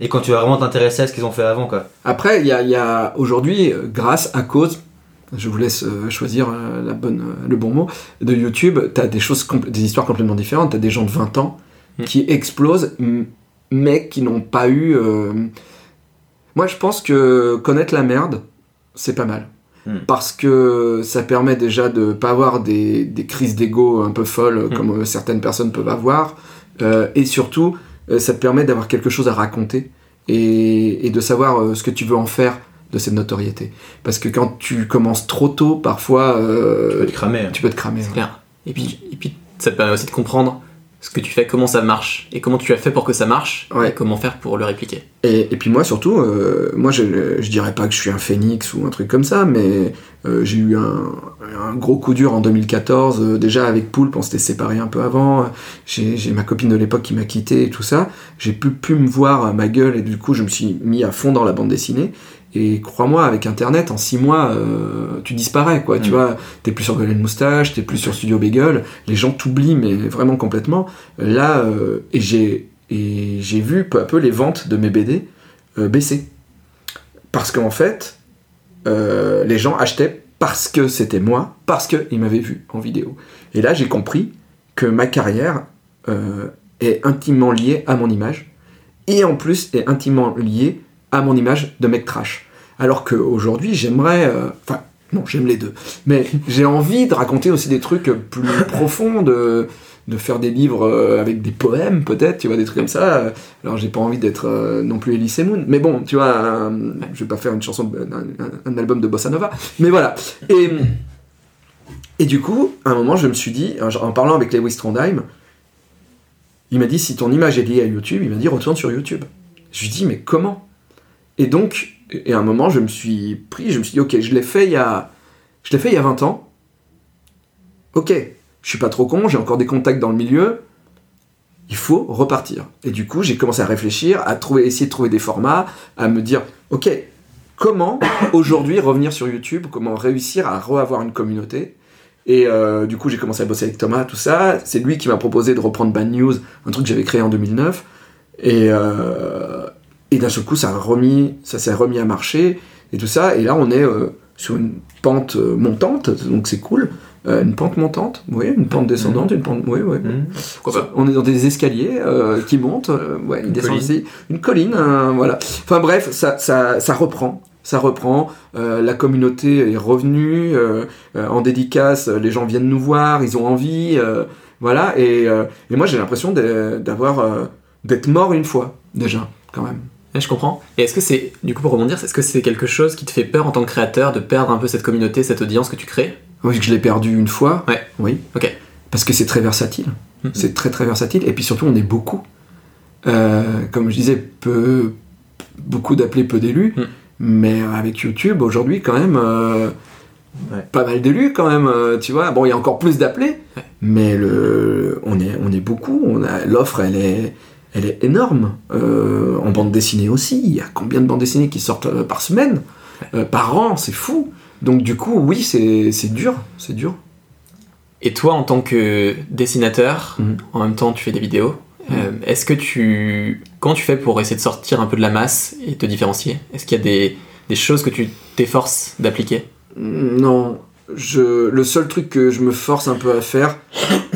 et quand tu vas vraiment t'intéresser à ce qu'ils ont fait avant, quoi. Après, il y a, a aujourd'hui, euh, grâce à cause, je vous laisse euh, choisir euh, la bonne, le bon mot, de YouTube, t'as des choses, des histoires complètement différentes. T'as des gens de 20 ans Mm. qui explosent, mais qui n'ont pas eu. euh, Moi, je pense que connaître la merde, c'est pas mal. Mm. Parce que ça permet déjà de pas avoir des, des crises d'ego un peu folles Mm. comme euh, certaines personnes peuvent avoir. Euh, et surtout, ça te permet d'avoir quelque chose à raconter et, et de savoir ce que tu veux en faire de cette notoriété. Parce que quand tu commences trop tôt, parfois, euh, Tu peux te cramer. hein. tu peux te cramer. C'est ouais. clair. Et puis, et puis, ça te permet aussi de comprendre ce que tu fais, comment ça marche, et comment tu as fait pour que ça marche, Ouais. et comment faire pour le répliquer. Et, et puis moi surtout, euh, moi je, je dirais pas que je suis un phénix ou un truc comme ça, mais euh, j'ai eu un, un gros coup dur en 2014. euh, déjà avec Poulpe, on s'était séparés un peu avant. J'ai ma copine de l'époque qui m'a quitté et tout ça. J'ai pu, pu me voir à ma gueule et du coup je me suis mis à fond dans la bande dessinée. Et crois-moi, avec Internet, en six mois, euh, tu disparais, quoi. Tu Mm. vois, t'es plus sur Golden Moustache, t'es plus sur Studio Bagel. Les gens t'oublient, mais vraiment complètement. Là, euh, et j'ai et j'ai vu peu à peu les ventes de mes BD euh, baisser. Parce qu'en fait, les gens achetaient parce que c'était moi, parce qu'ils m'avaient vu en vidéo. Et là, j'ai compris que ma carrière est intimement liée à mon image, et en plus est intimement liée à mon image de mec trash. Alors qu'aujourd'hui, j'aimerais... euh, Enfin, non, j'aime les deux. Mais j'ai envie de raconter aussi des trucs plus profonds, de, de faire des livres euh, avec des poèmes, peut-être, tu vois, des trucs comme ça. Alors, j'ai pas envie d'être euh, non plus Elise Moon. Mais bon, tu vois, je vais pas faire une chanson, un- un album de Bossa Nova. Mais voilà. Et, et du coup, à un moment, je me suis dit, en parlant avec Lewis Trondheim, il m'a dit, si ton image est liée à YouTube, il m'a dit, retourne sur YouTube. Je lui dis, mais comment? Et donc, et à un moment, je me suis pris, je me suis dit, ok, je l'ai fait il y a, je l'ai fait il y a 20 ans. Ok, je suis pas trop con, j'ai encore des contacts dans le milieu. Il faut repartir. Et du coup, j'ai commencé à réfléchir, à trouver, essayer de trouver des formats, à me dire, ok, comment aujourd'hui revenir sur YouTube, comment réussir à reavoir une communauté. Et euh, du coup, j'ai commencé à bosser avec Thomas, tout ça. C'est lui qui m'a proposé de reprendre Bad News, un truc que j'avais créé en 2009. Et, euh, et d'un seul coup, ça, a remis, ça s'est remis à marcher et tout ça. Et là, on est euh, sur une pente euh, montante, donc c'est cool. Euh, une pente montante, oui, une pente descendante, une pente, oui, oui. Pourquoi pas? On est dans des escaliers euh, qui montent, ouais, ils Une descendent colline. aussi. Une colline, hein, voilà. Enfin bref, ça, ça, ça reprend. Ça reprend, la communauté est revenue, en dédicace, les gens viennent nous voir, ils ont envie, voilà, et, et moi j'ai l'impression d'avoir, d'être mort une fois, déjà, quand même. Je comprends. Et est-ce que c'est, du coup, pour rebondir, est-ce que c'est quelque chose qui te fait peur en tant que créateur de perdre un peu cette communauté, cette audience que tu crées? Oui, que je l'ai perdu une fois. Ouais. Oui. Ok. Parce que c'est très versatile. Mhm. C'est très très versatile. Et puis surtout, on est beaucoup. Euh, comme je disais, peu, beaucoup d'appelés, peu d'élus. Mhm. Mais avec YouTube, aujourd'hui, quand même, euh, Ouais. pas mal d'élus quand même, euh, tu vois. Bon, il y a encore plus d'appelés, Ouais. mais le, on, est, on est beaucoup. On a, l'offre, elle est, elle est énorme. Euh, en bande dessinée aussi. Il y a combien de bandes dessinées qui sortent euh, par semaine Euh, Par an, c'est fou. Donc du coup, oui, c'est, dur. C'est dur. Et toi, en tant que dessinateur, Mhm. en même temps, tu fais des vidéos. euh, est-ce que tu. Comment tu fais pour essayer de sortir un peu de la masse et te différencier? Est-ce qu'il y a des, des choses que tu t'efforces d'appliquer? Non, je, le seul truc que je me force un peu à faire,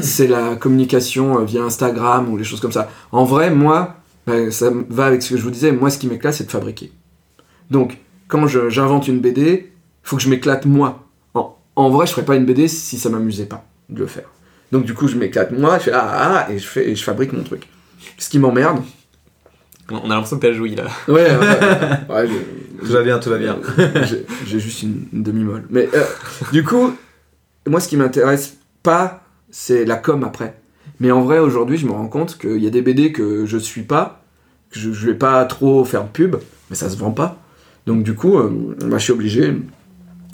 c'est la communication euh, via Instagram ou les choses comme ça. En vrai, moi, bah, ça va avec ce que je vous disais, moi ce qui m'éclate, c'est de fabriquer. Donc, quand j'invente une BD, faut que je m'éclate moi. En, en vrai, je ferais pas une BD si ça m'amusait pas de le faire. Donc du coup, je m'éclate moi, je fais ah, ah, ah, et je fais et je fabrique mon truc. Ce qui m'emmerde. On a l'impression que t'as joui là. Ouais, ouais, ouais, Tout va bien, tout va bien. j'ai- J'ai juste une, une demi-molle. Mais euh, du coup, moi, ce qui m'intéresse pas, c'est la com après. Mais en vrai, aujourd'hui, je me rends compte qu'il y a des BD que je suis pas, que je, je vais pas trop faire de pub, mais ça se vend pas. Donc du coup, euh, moi, je suis obligé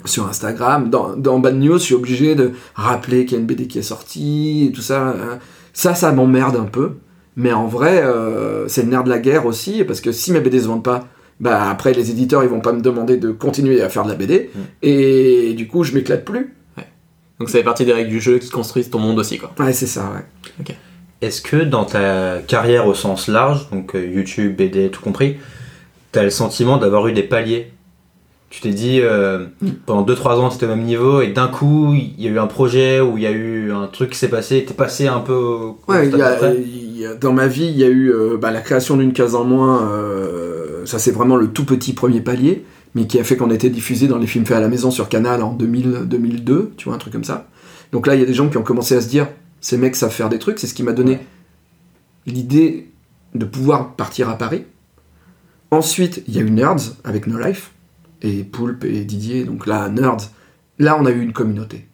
sur Instagram, dans, dans Bad News, je suis obligé de rappeler qu'il y a une BD qui est sortie et tout ça. hein. Ça, ça m'emmerde un peu. Mais en vrai, euh, c'est le nerf de la guerre aussi, parce que si mes BD se vendent pas, bah après les éditeurs ils vont pas me demander de continuer à faire de la BD, Mm. et du coup je m'éclate plus. Donc ça fait partie des règles du jeu qui construisent ton monde aussi, quoi. Ouais, c'est ça, ouais. Est-ce que dans ta carrière au sens large, donc euh, YouTube, BD, tout compris, t'as le sentiment d'avoir eu des paliers? Tu t'es dit, euh, pendant 2-3 ans, t'étais au même niveau, et d'un coup, il y a eu un projet où il y a eu un truc qui s'est passé, et t'es passé un peu au Ouais, y a- y a- dans ma vie, il y a eu euh, bah, la création d'une case en moins. euh, ça, c'est vraiment le tout petit premier palier, mais qui a fait qu'on était diffusé dans les films faits à la maison sur Canal en 2000, 2002, tu vois, un truc comme ça. Donc là, il y a des gens qui ont commencé à se dire ces mecs savent faire des trucs. C'est ce qui m'a donné Ouais. l'idée de pouvoir partir à Paris. Ensuite, il y a eu Nerds avec No Life, et Poulpe et Didier. Donc là, Nerds, là, on a eu une communauté.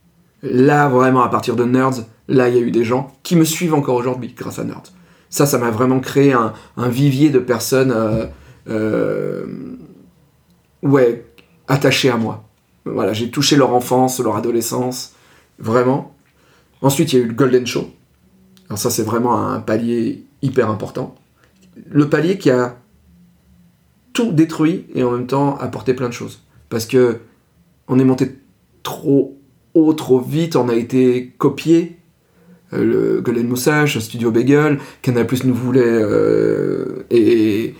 Là, vraiment, à partir de Nerds, là, il y a eu des gens qui me suivent encore aujourd'hui grâce à Nerds. Ça, ça m'a vraiment créé un, un vivier de personnes euh, euh, ouais, attachées à moi. Voilà, j'ai touché leur enfance, leur adolescence, vraiment. Ensuite, il y a eu le Golden Show. Alors ça, c'est vraiment un palier hyper important. Le palier qui a tout détruit et en même temps apporté plein de choses. Parce que on est monté trop haut, trop vite, on a été copié. Euh, le Golden Moussage, Studio Bagel, Canal Plus nous voulait. euh, et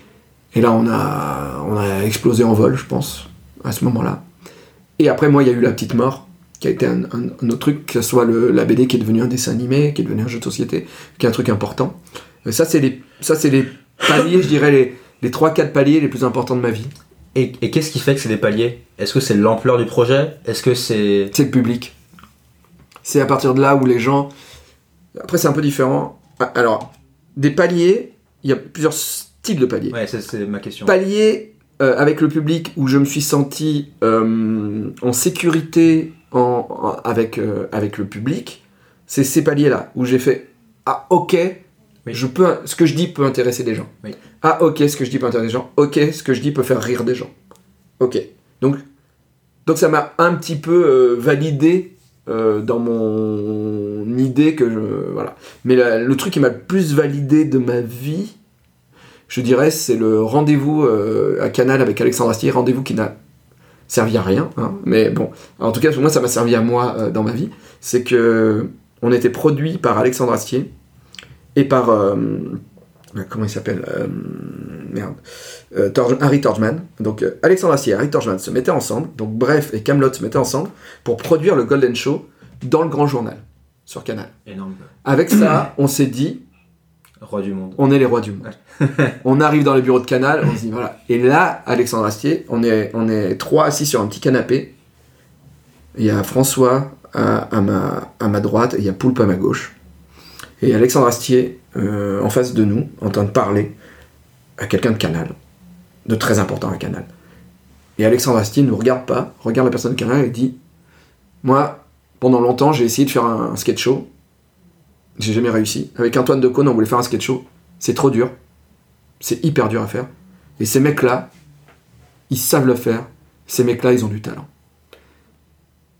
là, on a, on a explosé en vol, je pense, à ce moment-là. Et après, moi, il y a eu La Petite Mort, qui a été un, un- un autre truc, que ce soit le- la BD qui est devenu un dessin animé, qui est devenu un jeu de société, qui est un truc important. Et ça, c'est les, ça, c'est les paliers, je dirais, les, les 3-4 paliers les plus importants de ma vie. Et, et qu'est-ce qui fait que c'est des paliers? Est-ce que c'est l'ampleur du projet? Est-ce que c'est. c'est le public. C'est à partir de là où les gens. Après, c'est un peu différent. Ah, Alors, des paliers, il y a plusieurs styles de paliers. Ouais, c'est- ma question. Palier euh, avec le public où je me suis senti euh, en sécurité en, en- avec, euh, avec le public, c'est ces paliers-là où j'ai fait Ah, ok, Oui. je peux, ce que je dis peut intéresser des gens. Oui. Ah, ok, ce que je dis peut intéresser des gens. Ok, ce que je dis peut faire rire des gens. Ok. Donc, donc ça m'a un petit peu validé euh, dans mon idée que je. Voilà. Mais la- le truc qui m'a le plus validé de ma vie, je dirais, c'est le rendez-vous euh, à Canal avec Alexandre Astier, rendez-vous qui n'a servi à rien, hein, mais bon, en tout cas, pour moi, ça m'a servi à moi euh, dans ma vie. C'est que on était produit par Alexandre Astier et par. euh, comment il s'appelle Euh, Merde. Harry Torgman. Donc, Alexandre Astier et Harry Torgman se mettaient ensemble, donc Bref et Camelot se mettaient ensemble pour produire le Golden Show dans le grand journal sur Canal. Énorme. Avec ça, on s'est dit, Roi du monde. on est les rois du monde. on arrive dans le bureau de Canal, on se dit voilà. Et là, Alexandre Astier, on est, on est trois assis sur un petit canapé. Il y a François à, à ma, à ma droite et il y a Poulpe à ma gauche. Et Alexandre Astier euh, en face de nous, en train de parler à quelqu'un de Canal. de très important à Canal. Et Alexandre Astier ne regarde pas, regarde la personne de Canal et dit Moi, pendant longtemps, j'ai essayé de faire un, sketch show. J'ai jamais réussi. Avec Antoine Decaune, on voulait faire un sketch show. C'est trop dur. C'est hyper dur à faire. Et ces mecs-là, ils savent le faire. Ces mecs-là, ils ont du talent.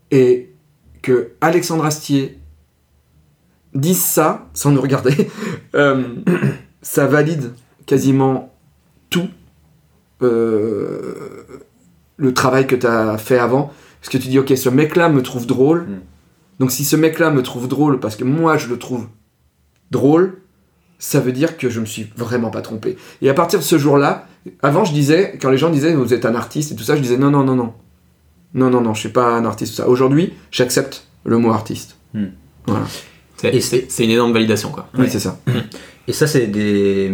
Et que Alexandre Astier dise ça, sans nous regarder, euh, ça valide quasiment tout euh, le travail que tu as fait avant. Parce que tu dis, ok, ce mec-là me trouve drôle. Mm. Donc si ce mec-là me trouve drôle parce que moi je le trouve drôle, ça veut dire que je me suis vraiment pas trompé. Et à partir de ce jour-là, avant je disais, quand les gens disaient vous êtes un artiste et tout ça, je disais non, non, non, non. Non, non, non, je suis pas un artiste. Ça. Aujourd'hui, j'accepte le mot artiste. Hmm. Voilà. C'est une énorme validation, quoi. Oui, c'est ça. Hmm. Et ça, c'est des.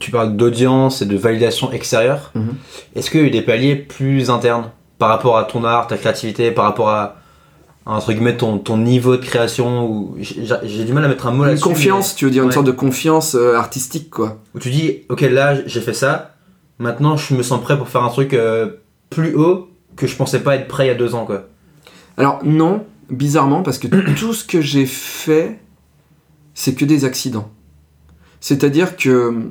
Tu parles d'audience et de validation extérieure. Mhm. Est-ce qu'il y a eu des paliers plus internes par rapport à ton art, ta créativité, par rapport à entre guillemets ton, ton niveau de création ou j'ai du mal à mettre un mot là-dessus. Une confiance, tu veux dire une sorte de confiance euh, artistique quoi. Où tu dis ok là j'ai fait ça, maintenant je me sens prêt pour faire un truc euh, plus haut que je pensais pas être prêt il y a deux ans quoi. Alors non, bizarrement parce que tout ce que j'ai fait c'est que des accidents. C'est-à-dire que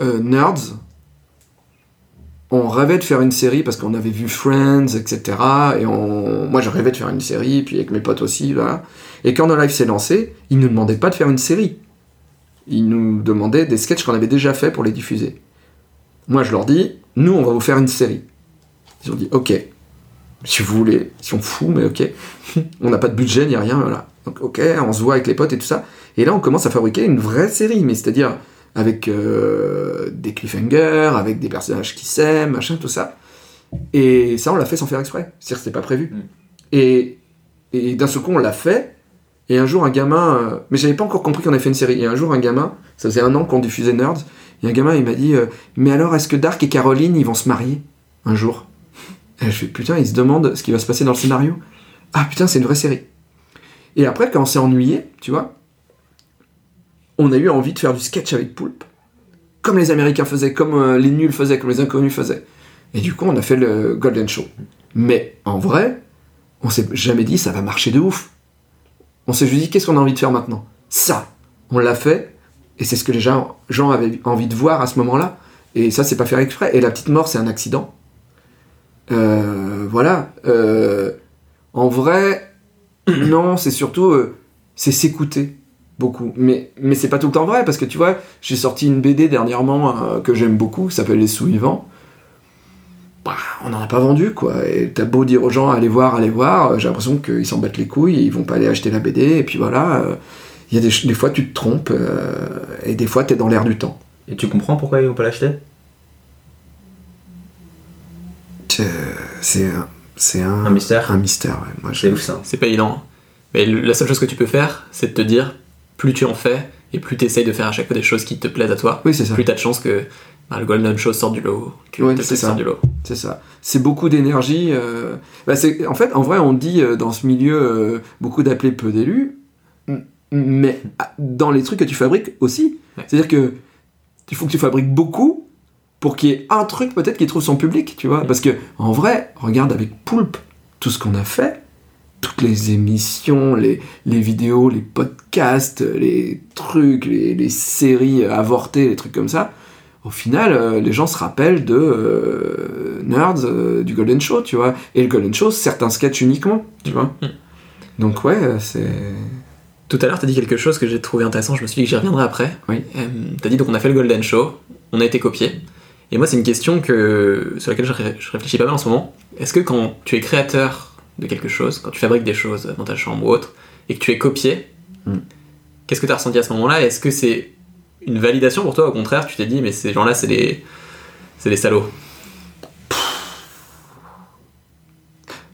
euh, Nerds, on rêvait de faire une série parce qu'on avait vu Friends, etc. Et moi, je rêvais de faire une série, puis avec mes potes aussi. Et quand No Life s'est lancé, ils ne nous demandaient pas de faire une série. Ils nous demandaient des sketchs qu'on avait déjà fait pour les diffuser. Moi, je leur dis, nous, on va vous faire une série. Ils ont dit, ok, si vous voulez, si on fout, mais ok. on n'a pas de budget, ni rien, voilà. Donc, ok, on se voit avec les potes et tout ça. Et là, on commence à fabriquer une vraie série, mais c'est-à-dire avec euh, des cliffhangers, avec des personnages qui s'aiment, machin, tout ça. Et ça, on l'a fait sans faire exprès. C'est-à-dire que c'était pas prévu. Mm. Et, et d'un seul coup, on l'a fait. Et un jour, un gamin. Euh, mais j'avais pas encore compris qu'on avait fait une série. Et un jour, un gamin, ça faisait un an qu'on diffusait Nerds. Et un gamin, il m'a dit euh, Mais alors, est-ce que Dark et Caroline, ils vont se marier? Un jour Et je fais Putain, ils se demandent ce qui va se passer dans le scénario. Ah putain, c'est une vraie série. Et après, quand on s'est ennuyé, tu vois, on a eu envie de faire du sketch avec Poulpe. Comme les Américains faisaient, comme euh, les nuls faisaient, comme les inconnus faisaient. Et du coup, on a fait le Golden Show. Mais en vrai, on s'est jamais dit ça va marcher de ouf. On s'est juste dit qu'est-ce qu'on a envie de faire maintenant? Ça On l'a fait, et c'est ce que les gens, avaient envie de voir à ce moment-là. Et ça, c'est pas faire exprès. Et la petite mort, c'est un accident. Euh, voilà. Euh, en vrai, non, c'est surtout. c'est s'écouter beaucoup. Mais, mais c'est pas tout le temps vrai, parce que tu vois, j'ai sorti une BD dernièrement euh, que j'aime beaucoup, qui s'appelle Les Sous-Vivants. Bah, on n'en a pas vendu, quoi. Et t'as beau dire aux gens, allez voir, allez voir, euh, j'ai l'impression qu'ils s'en battent les couilles, ils vont pas aller acheter la BD, et puis voilà. Euh, il y a des, des, fois, tu te trompes, et des fois, t'es dans l'air du temps. Et tu comprends pourquoi ils vont pas l'acheter? C'est un, c'est un, un, mystère. Un mystère, ouais. Moi, c'est ouf ça. C'est pas évident. Mais la seule chose que tu peux faire, c'est de te dire, plus tu en fais et plus tu essayes de faire à chaque fois des choses qui te plaisent à toi, oui, ça. plus tu as de chances que bah, le Golden Show sorte du lot. Que c'est ça. Du lot. C'est ça. C'est beaucoup d'énergie. Euh, bah, en fait, en vrai, on dit euh, dans ce milieu euh, beaucoup d'appelés, peu d'élus, mais dans les trucs que tu fabriques aussi. C'est-à-dire que il faut que tu fabriques beaucoup pour qu'il y ait un truc peut-être qui trouve son public, tu vois. Parce que en vrai, regarde avec Poulpe tout ce qu'on a fait toutes les émissions, les, vidéos, les podcasts, les trucs, les, séries avortées, les trucs comme ça, au final, euh, les gens se rappellent de euh, Nerds, euh, du Golden Show, tu vois. Et le Golden Show, certains sketchs uniquement, tu vois. Mm. Donc ouais, c'est... Tout à l'heure, tu as dit quelque chose que j'ai trouvé intéressant, je me suis dit que j'y reviendrai après. Oui. tu as dit donc on a fait le Golden Show, on a été copié. Et moi, c'est une question que, sur laquelle je, je réfléchis pas mal en ce moment. Est-ce que quand tu es créateur de quelque chose, quand tu fabriques des choses dans ta chambre ou autre, et que tu es copié, hmm. qu'est-ce que tu as ressenti à ce moment-là? Est-ce que c'est une validation pour toi Au contraire, tu t'es dit, mais ces gens-là, c'est des, c'est des salauds?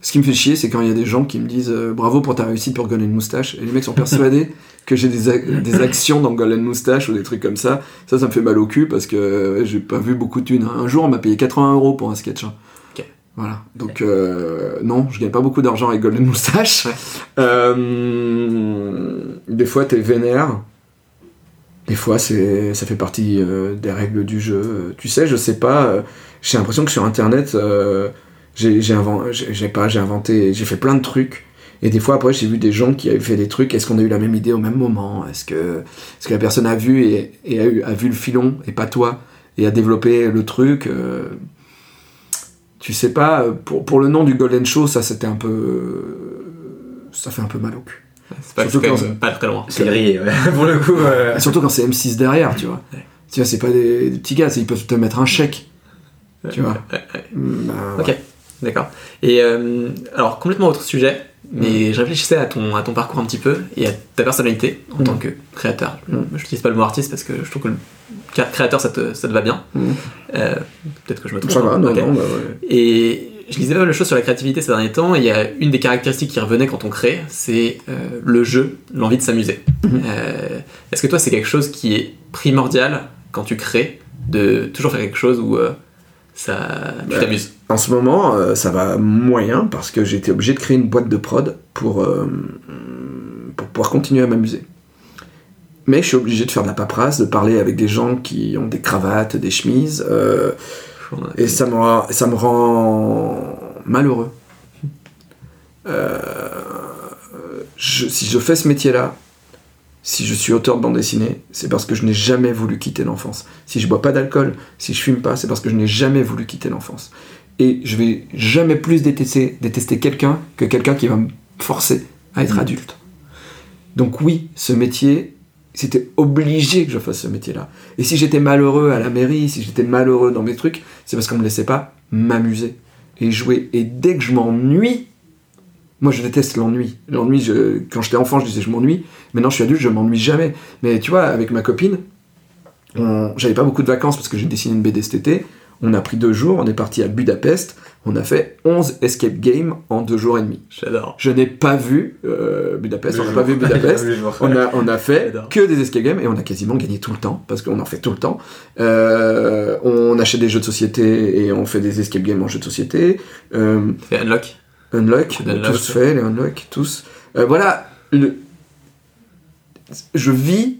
Ce qui me fait chier, c'est quand il y a des gens qui me disent euh, bravo pour ta réussite pour Golden Moustache, et les mecs sont persuadés que j'ai des, des, actions dans Golden Moustache ou des trucs comme ça. Ça, ça me fait mal au cul parce que j'ai pas vu beaucoup de thunes. Un jour, on m'a payé 80 euros pour un sketch. Hein. Voilà. Donc euh, non, je gagne pas beaucoup d'argent avec Golden Moustache. Euh, des fois, t'es vénère. Des fois, c'est, ça fait partie euh, des règles du jeu. Tu sais, je sais pas. j'ai l'impression que sur Internet, j'ai, j'ai, inven- j'ai- j'ai pas, j'ai inventé, j'ai fait plein de trucs. Et des fois, après, j'ai vu des gens qui avaient fait des trucs. Est-ce qu'on a eu la même idée au même moment? Est-ce que, est-ce que la personne a vu et, et a, eu, a vu le filon et pas toi et a développé le truc Tu sais pas. Pour, pour le nom du Golden Show, ça c'était un peu, ça fait un peu mal au cul. C'est pas, Surtout quand même pas très loin. C'est grillé, ouais. pour le coup. euh, Surtout quand c'est M6 derrière, tu vois. Ouais. Tu vois, c'est pas des, des petits gars, c'est- ils peuvent te mettre un chèque. Tu vois. Ouais, ouais. Bah, Ok, d'accord. Et euh, alors, complètement autre sujet, Mm. mais je réfléchissais à ton, à ton parcours un petit peu et à ta personnalité en Mm. tant que créateur. Je Mm. n'utilise pas le mot artiste parce que je trouve que le créateur, ça te, ça te va bien. Mm. Euh, Peut-être que je me trompe. Ça va, non, Ok. non, bah ouais. Et je lisais pas mal de choses sur la créativité ces derniers temps, et il y a une des caractéristiques qui revenait quand on crée, c'est euh, le jeu, l'envie de s'amuser. Mhm. Euh, Est-ce que toi, c'est quelque chose qui est primordial quand tu crées, de toujours faire quelque chose où ça, tu Ouais. t'amuses? En ce moment, ça va moyen parce que j'ai été obligé de créer une boîte de prod pour, pour pouvoir continuer à m'amuser. Mais je suis obligé de faire de la paperasse, de parler avec des gens qui ont des cravates, des chemises, euh, et ça me rend, ça me rend malheureux. Euh, je- si je fais ce métier-là, si je suis auteur de bande dessinée, c'est parce que je n'ai jamais voulu quitter l'enfance. Si je bois pas d'alcool, si je fume pas, c'est parce que je n'ai jamais voulu quitter l'enfance. Et je vais jamais plus détester, détester quelqu'un que quelqu'un qui va me forcer à être Mhm. adulte. Donc oui, ce métier, c'était obligé que je fasse ce métier-là. Et si j'étais malheureux à la mairie, si j'étais malheureux dans mes trucs, c'est parce qu'on me laissait pas m'amuser et jouer. Et dès que je m'ennuie, moi je déteste l'ennui. L'ennui, je- quand j'étais enfant, je disais je m'ennuie. Maintenant je suis adulte, je m'ennuie jamais. Mais tu vois, avec ma copine, on- j'avais pas beaucoup de vacances parce que j'ai dessiné une BD cet été. On a pris deux jours, on est parti à Budapest. On a fait 11 escape games en deux jours et demi. J'adore. Je n'ai pas vu euh, Budapest, on n'a pas vu Budapest. On a, on a fait que des escape games et on a quasiment gagné tout le temps parce qu'on en fait tout le temps. Euh, on achète des jeux de société et on fait des escape games en jeux de société. Euh, C'est Unlock. unlock, on tous fait les unlock, tous. Euh, voilà, le- je vis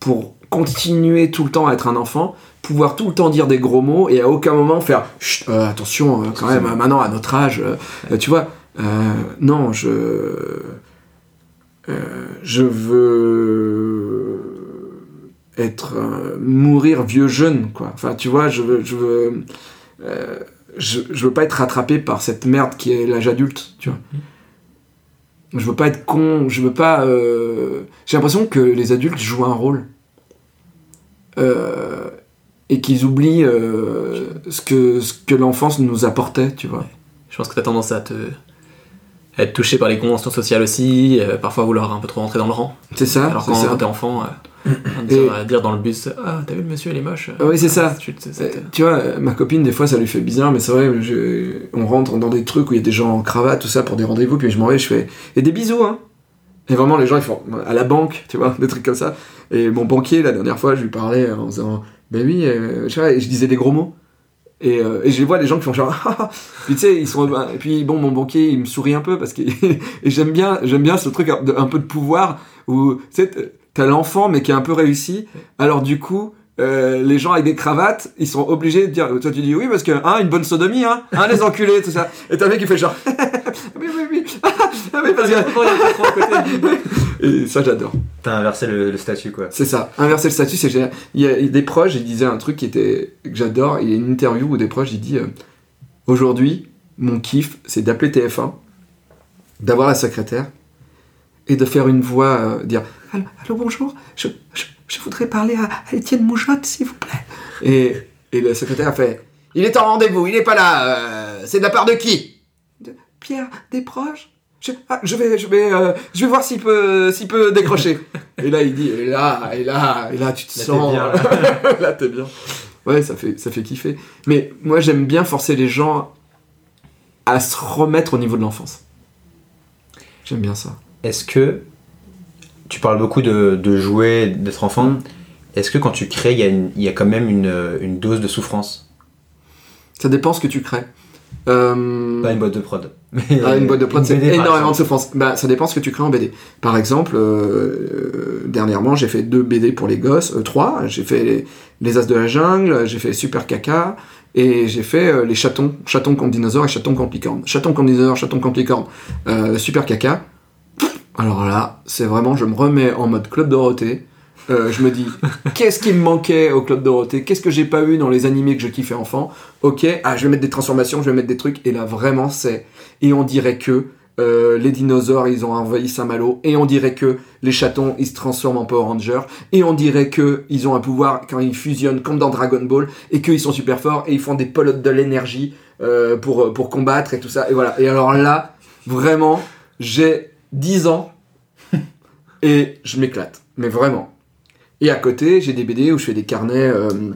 pour continuer tout le temps à être un enfant, pouvoir tout le temps dire des gros mots et à aucun moment faire Chut, euh, attention euh, quand même, euh, maintenant à notre âge, tu vois. non, je. je veux être mourir vieux jeune quoi enfin tu vois je veux je veux je, je veux pas être rattrapé par cette merde qui est l'âge adulte tu vois je veux pas être con je veux pas j'ai l'impression que les adultes jouent un rôle Euh, et qu'ils oublient euh, ce que ce que l'enfance nous apportait tu vois Je pense que tu as tendance à te à être touché par les conventions sociales aussi, euh, parfois vouloir un peu trop rentrer dans le rang. c'est ça Alors quand, quand t'es enfant, à dire, dire dans le bus Ah, t'as vu le monsieur, il est moche. Ah oui, c'est ça. Tu- vois, ma copine, des fois, ça lui fait bizarre, mais c'est vrai, je- on rentre dans des trucs où il y a des gens en cravate, tout ça, pour des rendez-vous, puis je m'en vais, je fais. Et des bisous, hein Et vraiment, les gens, ils font. À la banque, tu vois, des trucs comme ça. Et mon banquier, la dernière fois, je lui parlais en disant. Ben oui, euh, tu vois, et je disais des gros mots. Et, euh, et je vois, les gens qui font genre. Ah, ah. puis tu sais, ils sont. Et puis bon, mon banquier, il me sourit un peu, parce que. et j'aime bien, j'aime bien ce truc un peu de pouvoir, où, tu sais, t'as l'enfant, mais qui est un peu réussi. Alors du coup. euh, les gens avec des cravates, ils sont obligés de dire. Toi, tu dis oui parce que hein, une bonne sodomie, hein, hein les enculés, tout ça. Et t'as un mec qui fait genre. oui, oui, oui. Ah, mais parce que- Et ça, j'adore. T'as inversé le, le statut, quoi. C'est ça. Inverser le statut, c'est génial. Il y a des proches, ils disaient un truc qui était que j'adore. Il y a une interview où des proches, il dit euh, aujourd'hui, mon kiff, c'est d'appeler TF1, d'avoir la secrétaire et de faire une voix, euh, dire allô, allô, bonjour, je, je, je voudrais parler à, à Étienne Moujotte, s'il vous plaît. Et, et le secrétaire a fait il est en rendez-vous, il n'est pas là. euh, c'est de la part de qui? De Pierre, des proches? Je, ah, je vais, je vais, euh, je vais voir s'il peut, s'il peut décrocher. et là, il dit, et là, et là, et là, tu te Là, sens, bien, là, t'es bien. Ouais, ça fait, ça fait kiffer. Mais moi, j'aime bien forcer les gens à se remettre au niveau de l'enfance. J'aime bien ça. Est-ce que tu parles beaucoup de, de jouer, d'être enfant Est-ce que quand tu crées, il y, a une- il y a quand même une, une dose de souffrance? Ça dépend ce que tu crées. Euh, Pas une boîte de prod. Ah, une boîte de prod, c'est énormément de souffrance. Bah, ça dépend ce que tu crées en BD. Par exemple, euh, euh, dernièrement, j'ai fait deux BD pour les gosses, euh, trois. J'ai fait les, les As de la jungle, j'ai fait Super Caca, et j'ai fait euh, les chatons, chatons contre dinosaures et chatons contre licorne. Chatons contre dinosaures, chatons contre licorne, euh, Super Caca. Alors là, c'est vraiment, je me remets en mode Club Dorothée. Euh, je me dis, qu'est-ce qui me manquait au Club Dorothée? Qu'est-ce que j'ai pas eu dans les animés que je kiffais enfant? Ok, ah, je vais mettre des transformations, je vais mettre des trucs, et là vraiment c'est. Et on dirait que euh, les dinosaures ils ont envahi Saint-Malo, et on dirait que les chatons ils se transforment en Power Rangers, et on dirait que ils ont un pouvoir quand ils fusionnent comme dans Dragon Ball, et qu'ils sont super forts, et ils font des pelotes de l'énergie euh, pour, pour combattre et tout ça. Et voilà. Et alors là, vraiment, j'ai 10 ans, et je m'éclate. Mais vraiment. Et à côté, j'ai des BD où je fais des carnets. euh,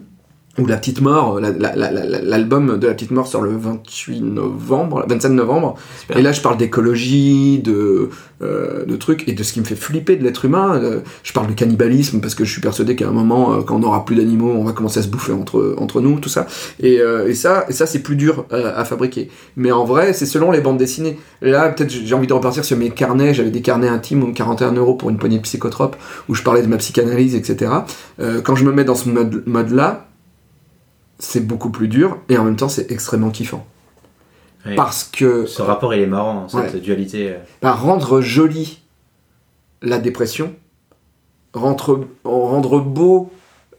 où La Petite Mort, la- la- la- la- l'album de La Petite Mort sort le 28 novembre, 27 novembre. Super. Et là, je parle d'écologie, de, euh, de trucs, et de ce qui me fait flipper de l'être humain. Euh, je parle de cannibalisme, parce que je suis persuadé qu'à un moment, euh, quand on n'aura plus d'animaux, on va commencer à se bouffer entre, entre nous, tout ça. Et, euh, et ça, et ça c'est plus dur euh, à fabriquer. Mais en vrai, c'est selon les bandes dessinées. Là, peut-être j'ai envie de repartir sur mes carnets. J'avais des carnets intimes où 41 euros pour une poignée de psychotropes, où je parlais de ma psychanalyse, etc. Euh, quand je me mets dans ce mode- mode-là, c'est beaucoup plus dur, et en même temps, c'est extrêmement kiffant. Parce que Ce rapport, il est marrant, cette Ouais. dualité. euh. bah, rendre jolie la dépression, rendre, rendre beau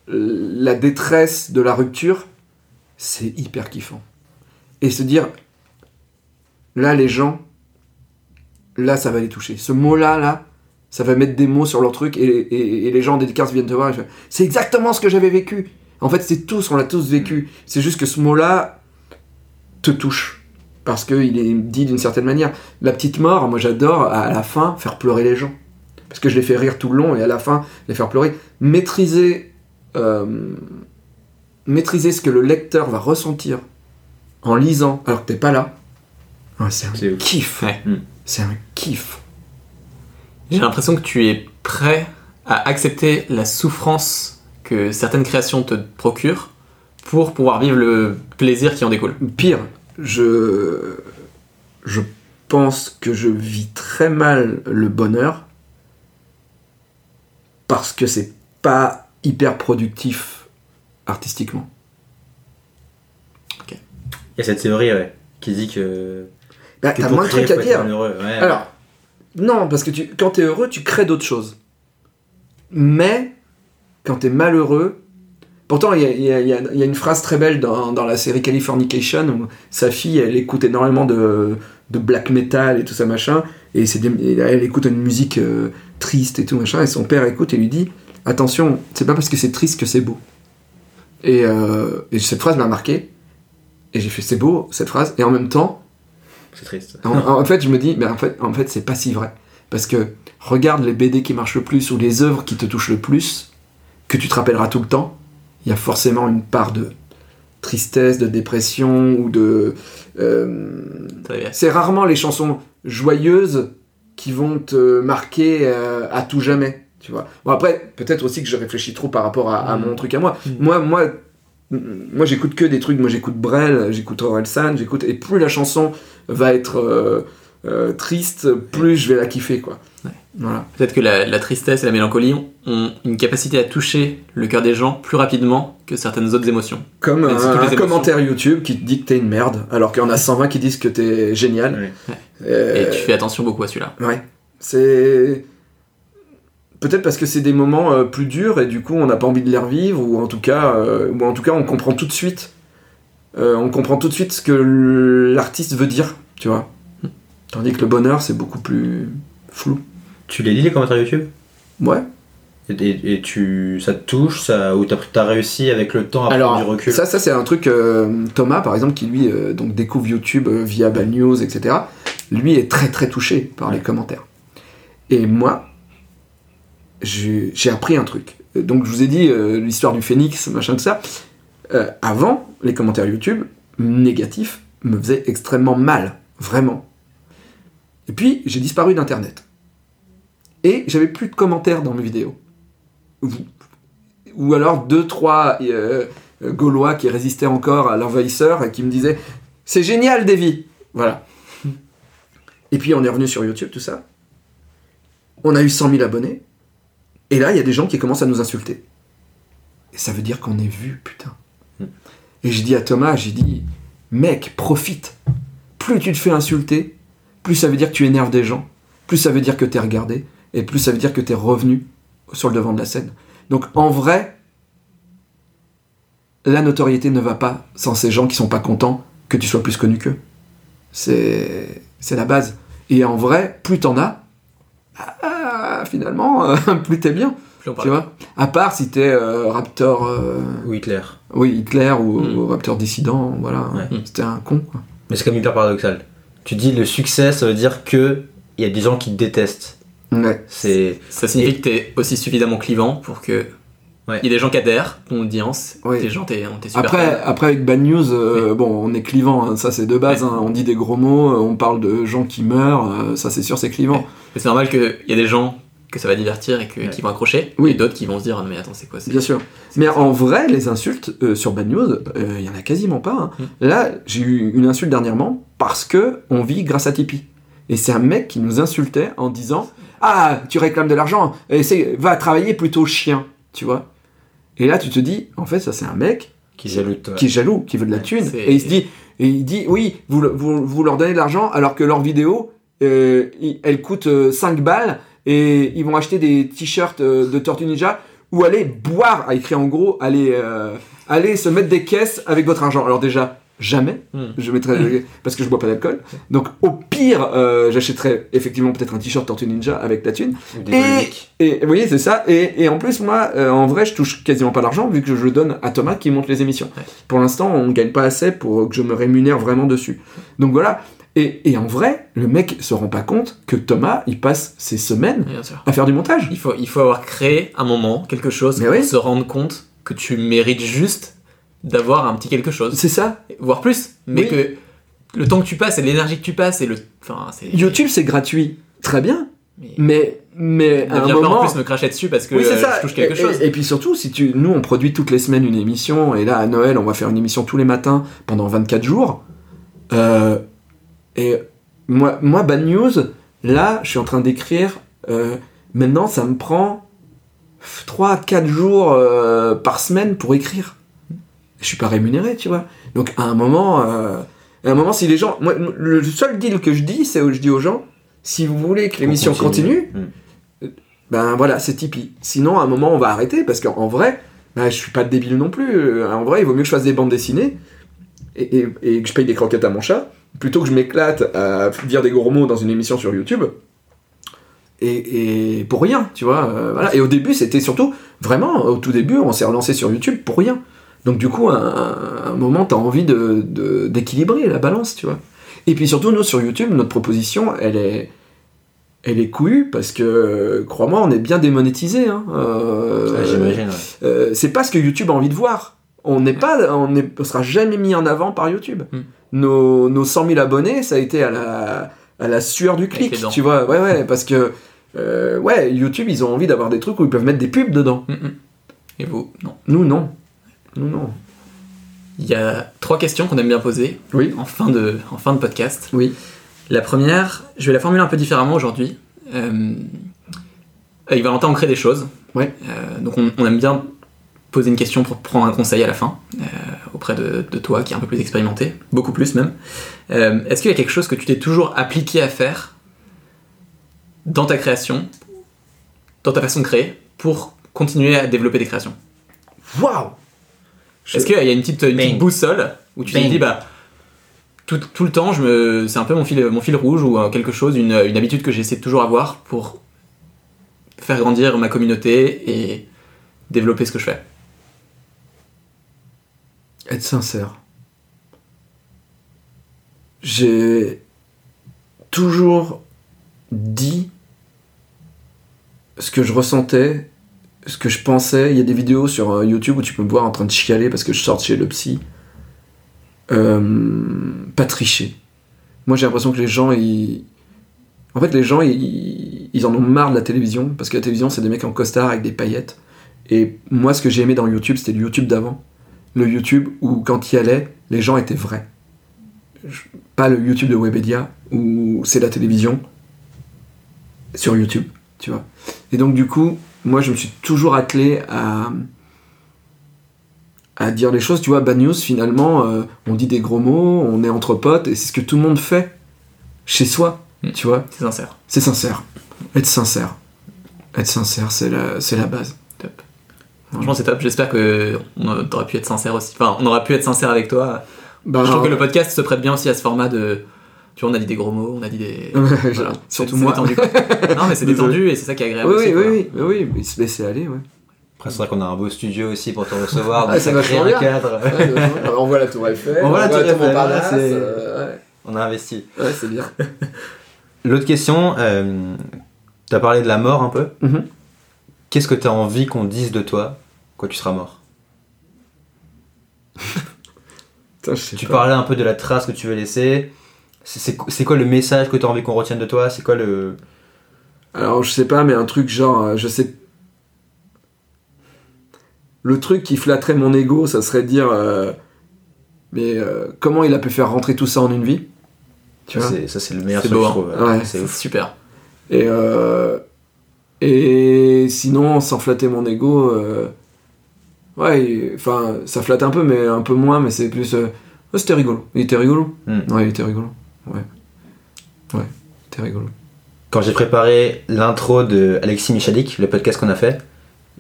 la détresse de la rupture, c'est hyper kiffant. Et se dire, là, les gens, là, ça va les toucher. Ce mot-là, là, ça va mettre des mots sur leur truc et, et- et les gens en dédicace viennent te voir c'est exactement ce que j'avais vécu. En fait, c'est tous, on l'a tous vécu. C'est juste que ce mot-là te touche. Parce qu'il est dit d'une certaine manière. La petite mort, moi j'adore à la fin faire pleurer les gens. Parce que je les fais rire tout le long et à la fin les faire pleurer. Maîtriser, euh, maîtriser ce que le lecteur va ressentir en lisant alors que t'es pas là. Ouais, c'est un kiff. Ouais. Mm. C'est un kiff. J'ai l'impression que tu es prêt à accepter la souffrance que certaines créations te procurent pour pouvoir vivre le plaisir qui en découle. Pire, je, je pense que je vis très mal le bonheur parce que c'est pas hyper productif artistiquement. Il y a cette théorie, ouais, qui dit que. Bah, que t'as moins de trucs à dire. ouais. Alors, non, parce que tu, quand t'es heureux, tu crées d'autres choses. Mais, quand t'es malheureux, pourtant, il y a, y y y une phrase très belle dans, dans la série Californication où sa fille, elle écoute énormément de, de black metal et tout ça, machin, et des- elle écoute une musique euh, triste et tout, machin, et son père écoute et lui dit Attention, c'est pas parce que c'est triste que c'est beau. Et, euh, et cette phrase m'a marqué, et j'ai fait C'est beau, cette phrase, et en même temps, C'est triste. en, en fait, je me dis, mais en fait, en fait c'est pas si vrai. Parce que regarde les BD qui marchent le plus ou les œuvres qui te touchent le plus, que tu te rappelleras tout le temps, il y a forcément une part de tristesse, de dépression ou de. euh, c'est rarement les chansons joyeuses qui vont te marquer euh, à tout jamais. Tu vois. Bon après, peut-être aussi que je réfléchis trop par rapport à, à Mm. mon truc à moi. Mm. Moi, moi, moi, j'écoute que des trucs. Moi, j'écoute Brel, j'écoute Orelsan, j'écoute. Et plus la chanson va être euh, triste, plus je vais la kiffer, quoi. Ouais. Voilà. Peut-être que la, la tristesse et la mélancolie ont une capacité à toucher le cœur des gens plus rapidement que certaines autres émotions. Comme un, émotions. commentaire YouTube qui te dit que t'es une merde, alors qu'il y en a 120 qui disent que t'es génial. Ouais. Euh, Et tu fais attention beaucoup à celui-là. Ouais. C'est. Peut-être parce que c'est des moments euh, plus durs et du coup on n'a pas envie de les revivre ou en tout cas, euh, ou en tout cas on comprend tout de suite. euh, on comprend tout de suite ce que l'artiste veut dire, tu vois. Tandis que le bonheur c'est beaucoup plus flou. Tu les lis les commentaires YouTube? Ouais. et, et- tu, ça te touche ça, Ou t'as as réussi avec le temps à prendre Alors du recul? ça, ça c'est un truc euh, Thomas par exemple qui lui euh, donc découvre YouTube euh, via Bad News etc. Lui est très très touché par les commentaires. Et moi j'ai j'ai appris un truc. Donc je vous ai dit l'histoire du phénix machin tout ça. Avant les commentaires YouTube négatifs me faisaient extrêmement mal vraiment. Et puis j'ai disparu d'internet. Et j'avais plus de commentaires dans mes vidéos. Ou, alors deux trois euh, euh, Gaulois qui résistaient encore à l'envahisseur et qui me disaient C'est génial, Davy Voilà. Et puis on est revenu sur YouTube, tout ça. On a eu 100 000 abonnés. Et là, il y a des gens qui commencent à nous insulter. Et ça veut dire qu'on est vu, putain. Et j'ai dit à Thomas, j'ai dit, mec, profite. Plus tu te fais insulter, plus ça veut dire que tu énerves des gens, plus ça veut dire que tu es regardé, et plus ça veut dire que tu es revenu sur le devant de la scène. Donc en vrai, la notoriété ne va pas sans ces gens qui sont pas contents que tu sois plus connu qu'eux. C'est, c'est la base. Et en vrai, plus t'en as, ah, finalement, euh, plus t'es bien. Plus on Tu vois À part si t'es euh, Raptor. euh, Ou Hitler. oui, Hitler ou, Mm. ou Raptor dissident, voilà. Ouais. C'était un con, quoi. Mais c'est comme hyper paradoxal. Tu dis le succès, ça veut dire que il y a des gens qui te détestent. Ouais. C'est Ça signifie que t'es aussi suffisamment clivant pour que. Ouais. Il y a des gens qui adhèrent, ton audience, Oui. des gens, t'es t'es super. Après, fan. après, avec Bad News, euh, bon, on est clivant, hein, ça c'est de base. Ouais. hein. on dit des gros mots, euh, on parle de gens qui meurent, euh, ça c'est sûr, c'est clivant. Mais c'est normal qu'il y a des gens que ça va divertir et que, Ouais. qui vont accrocher, Oui. et d'autres qui vont se dire, Ah, mais attends, c'est quoi c'est- Bien sûr. Mais en vrai, les insultes euh, sur Bad News, il y en a quasiment pas. hein. Mm. Là, j'ai eu une insulte dernièrement parce que on vit grâce à Tipeee. Et c'est un mec qui nous insultait en disant Ah, tu réclames de l'argent, va travailler plutôt chien, tu vois. Et là, tu te dis, en fait, ça c'est un mec qui est jaloux, qui veut de la thune. Et il se dit, et il dit, oui, vous, vous, vous leur donnez de l'argent alors que leur vidéo, euh, elle coûte euh, 5 balles et ils vont acheter des t-shirts euh, de Tortue Ninja ou aller boire, a écrit en gros, aller, euh, aller se mettre des caisses avec votre argent. Alors déjà, jamais, Hmm. je mettrais, parce que je bois pas d'alcool. Donc au pire, euh, j'achèterais effectivement peut-être un t-shirt Tortue Ninja avec la thune. Et, et oui, c'est ça. Et, et en plus, moi, euh, en vrai, je touche quasiment pas l'argent vu que je le donne à Thomas qui monte les émissions. Ouais. Pour l'instant, on gagne pas assez pour que je me rémunère vraiment dessus. Donc voilà. Et, et en vrai, le mec se rend pas compte que Thomas, il passe ses semaines à faire du montage. Il faut, il faut avoir créé un moment, quelque chose, pour oui. se rendre compte que tu mérites juste d'avoir un petit quelque chose, C'est ça. voire plus, mais Oui. que le temps que tu passes et l'énergie que tu passes et le. Enfin. YouTube, c'est gratuit. Très bien. Mais, Mais, mais à un pas moment. en plus me cracher dessus parce que oui, euh, je touche quelque et, chose. Et, et puis surtout, si tu, nous, on produit toutes les semaines une émission, et là, à Noël, on va faire une émission tous les matins pendant 24 jours. Euh, et moi, moi, Bad News, là, je suis en train d'écrire. euh, maintenant, ça me prend 3 4 jours euh, par semaine pour écrire. Je suis pas rémunéré, tu vois. Donc, à un moment, euh, à un moment, si les gens. Moi, le seul deal que je dis, c'est où je dis aux gens si vous voulez que l'émission continue, Hmm. ben voilà, c'est Tipeee. Sinon, à un moment, on va arrêter parce qu'en vrai, ben, je suis pas débile non plus. Euh, En vrai, il vaut mieux que je fasse des bandes dessinées et, et- et que je paye des croquettes à mon chat plutôt que je m'éclate à dire des gros mots dans une émission sur YouTube. Et, et pour rien, tu vois. euh, voilà. Et au début, c'était surtout, vraiment, au tout début, on s'est relancé sur YouTube pour rien. Donc du coup, à un, à un moment, t'as envie de- de- d'équilibrer la balance, tu vois. Et puis surtout, nous, sur YouTube, notre proposition, elle est, elle est couillue parce que, crois-moi, on est bien démonétisé. Hein. Euh, Ouais, J'imagine. ouais. euh, c'est pas ce que YouTube a envie de voir. On n'est pas, on ne sera jamais mis en avant par YouTube. Mm. Nos, nos 100 000 abonnés, ça a été à la, à la sueur du clic, tu vois. Ouais, ouais, parce que, euh, ouais, YouTube, ils ont envie d'avoir des trucs où ils peuvent mettre des pubs dedans. Mm, mm. Et vous, non. Nous, non. Nous, non. Il y a trois questions qu'on aime bien poser Oui. en fin de, en fin de podcast. Oui. La première, je vais la formuler un peu différemment aujourd'hui. Euh, avec Valentin, on crée des choses. Ouais. Euh, donc on, on aime bien poser une question pour prendre un conseil à la fin, euh, auprès de, de toi qui est un peu plus expérimenté, beaucoup plus même. Euh, Est-ce qu'il y a quelque chose que tu t'es toujours appliqué à faire dans ta création, dans ta façon de créer, pour continuer à développer des créations? Waouh Est-ce qu'il y a une petite, une petite Bang. boussole où tu te dis, bah, tout, tout le temps, je me, c'est un peu mon fil, mon fil rouge ou euh, quelque chose, une, une habitude que j'essaie de toujours avoir pour faire grandir ma communauté et développer ce que je fais. Être sincère. J'ai toujours dit ce que je ressentais, ce que je pensais. Il y a des vidéos sur euh, YouTube où tu peux me voir en train de chialer parce que je sors chez le psy. Euh, pas tricher. Moi j'ai l'impression que les gens, ils... En fait les gens, ils... ils en ont marre de la télévision parce que la télévision c'est des mecs en costard avec des paillettes. Et moi ce que j'ai aimé dans YouTube c'était le YouTube d'avant le YouTube où quand il y allait, les gens étaient vrais. pas le YouTube de Webedia où c'est la télévision sur YouTube, tu vois. Et donc du coup, moi je me suis toujours attelé à à dire les choses, tu vois, Bad News finalement, euh, on dit des gros mots, on est entre potes et c'est ce que tout le monde fait chez soi, Mm. tu vois. C'est sincère. C'est sincère. Être sincère. Être sincère, c'est la, c'est la base. Top. Franchement, c'est top. J'espère que on aurait pu être sincère aussi. Enfin, on aurait pu être sincère avec toi. Bah, Je trouve que le podcast se prête bien aussi à ce format de. Tu vois, on a dit des gros mots, on a dit des. Voilà. Surtout C'est- c'est moi. détendu, non, mais c'est détendu et c'est ça qui est agréable Oui, aussi. oui, oui, oui, oui, mais se laisser aller, ouais. Après, c'est vrai qu'on a un beau studio aussi pour te recevoir. Ah, donc c'est ça crée un bien. cadre. Ouais, on voit la tour Eiffel, On voit la tour Eiffel, Montparnasse, c'est- euh, On a investi. ouais, c'est bien. L'autre question, euh, tu as parlé de la mort un peu. Mhm. Qu'est-ce que tu as envie qu'on dise de toi quand tu seras mort? Putain, Tu pas. parlais un peu de la trace que tu veux laisser. C'est- quoi le message que tu as envie qu'on retienne de toi? C'est quoi le. Alors, je sais pas, mais un truc genre, euh, je sais. Le truc qui flatterait mon ego, ça serait de dire. euh, Mais euh, comment il a pu faire rentrer tout ça en une vie? Tu vois? C'est- Ça, c'est le meilleur truc, beau, je hein. trouve. Ouais. C'est super. Et, euh, et sinon, sans flatter mon ego, euh, ouais, enfin, ça flatte un peu, mais un peu moins, mais c'est plus. euh, ouais, c'était rigolo. Il était rigolo. Hmm. Ouais, il était rigolo. Ouais. Ouais, était rigolo. Quand j'ai préparé l'intro de Alexis Michalik, le podcast qu'on a fait,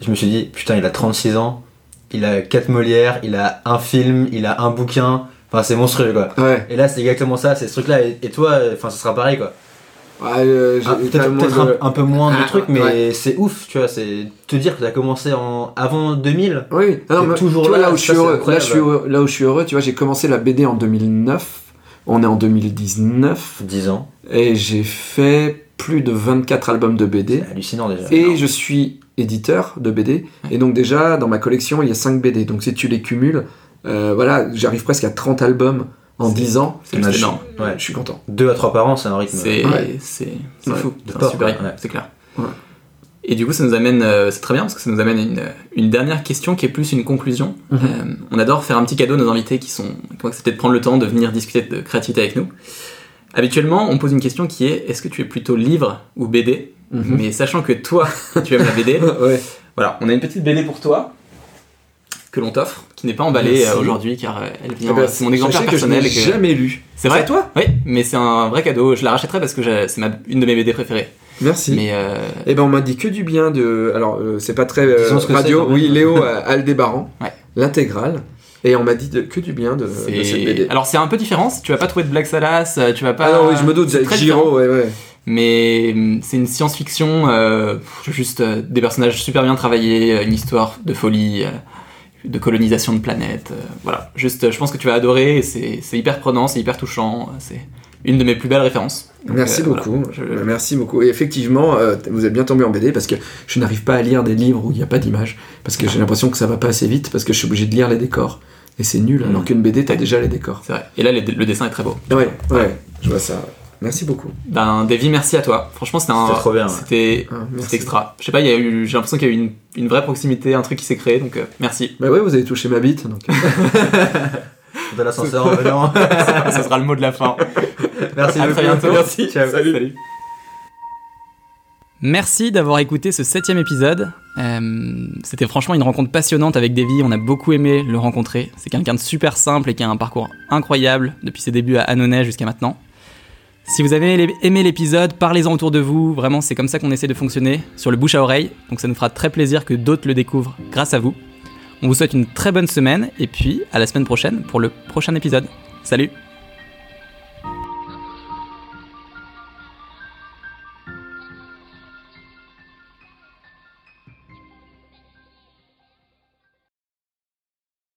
je me suis dit, putain, il a 36 ans, il a 4 Molières, il a un film, il a un bouquin. Enfin, c'est monstrueux, quoi. Ouais, Et là, c'est exactement ça, c'est ce truc-là. Et, toi, euh, enfin, ça sera pareil, quoi. ouais euh, j'ai Ah, Peut-être de- un, un peu moins de Ah, trucs, mais ouais. c'est ouf, tu vois. C'est te dire que tu as commencé en avant 2000. Oui, non, T'es mais toujours tu vois, là, là où je suis heureux, là, je suis heureux, là où je suis heureux, tu vois, j'ai commencé la BD en 2009, on est en 2019, 10 ans. et j'ai fait plus de 24 albums de BD, C'est hallucinant déjà. et je suis éditeur de BD, et donc déjà, dans ma collection, il y a 5 BD, donc si tu les cumules, euh, voilà, j'arrive presque à 30 albums en C'est- 10 ans, c'est je énorme. Ouais. je suis content. 2 à 3 par an, c'est un rythme. C'est Ouais. fou. C'est super ouais. c'est clair. Et du coup, ça nous amène, euh, c'est très bien parce que ça nous amène une, une dernière question qui est plus une conclusion. Mhm. Euh, on adore faire un petit cadeau à nos invités qui sont, qui ont accepté de prendre le temps de venir discuter de créativité avec nous. Habituellement, on pose une question qui est est-ce que tu es plutôt livre ou BD Mhm. Mais sachant que toi, tu aimes la BD, ouais. voilà, on a une petite BD pour toi que l'on t'offre, qui n'est pas emballée euh, aujourd'hui car elle vient. Eh ben, c'est mon exemplaire sachez que je personnel. n'ai que- jamais lu. C'est vrai? Toi? Oui, mais c'est un vrai cadeau. Je la rachèterai parce que c'est ma- une de mes BD préférées. Merci. Mais euh, Eh ben on m'a dit que du bien de. Alors euh, c'est pas très euh, radio. Oui, Léo Aldébaran, Ouais. l'intégrale. Et on m'a dit de- que du bien de, de cette BD. alors c'est un peu différent. Tu vas pas trouver de Black Salas, tu vas pas. ah non, oui, je me doute, avec Giro, ouais, ouais. Mais c'est une science-fiction, euh, juste euh, des personnages super bien travaillés, une histoire de folie, euh, de colonisation de planètes. euh, voilà, juste, je pense que tu vas adorer. C'est hyper prenant, c'est hyper touchant. C'est une de mes plus belles références. Donc, Merci euh, beaucoup. voilà, je- Bah, Merci beaucoup. Et effectivement, euh, vous êtes bien tombé en BD parce que je n'arrive pas à lire des livres où il n'y a pas d'image. Parce que j'ai l'impression que ça va pas assez vite parce que je suis obligé de lire les décors. Et c'est nul, alors Mm. qu'une BD, t'as déjà les décors. C'est vrai. Et là, les- le dessin est très beau. Ouais, ouais, je vois ça. Merci beaucoup. Ben, Davy, merci à toi. Franchement, c'était un. C'était trop bien, ouais. C'était Ah, extra. Je sais pas, il y a eu, j'ai l'impression qu'il y a eu une, une vraie proximité, un truc qui s'est créé, donc euh, merci. Bah ouais, vous avez touché ma bite. Donc... De l'ascenseur en venant. Ça sera le mot de la fin. Merci À très bientôt. Merci. Ciao. Salut. Merci d'avoir écouté ce septième épisode. Euh, C'était franchement une rencontre passionnante avec Davy. On a beaucoup aimé le rencontrer. C'est quelqu'un de super simple et qui a un parcours incroyable depuis ses débuts à Annonay jusqu'à maintenant. Si vous avez aimé l'épisode, parlez-en autour de vous. Vraiment, c'est comme ça qu'on essaie de fonctionner, sur le bouche à oreille. Donc ça nous fera très plaisir que d'autres le découvrent grâce à vous. On vous souhaite une très bonne semaine et puis à la semaine prochaine pour le prochain épisode. Salut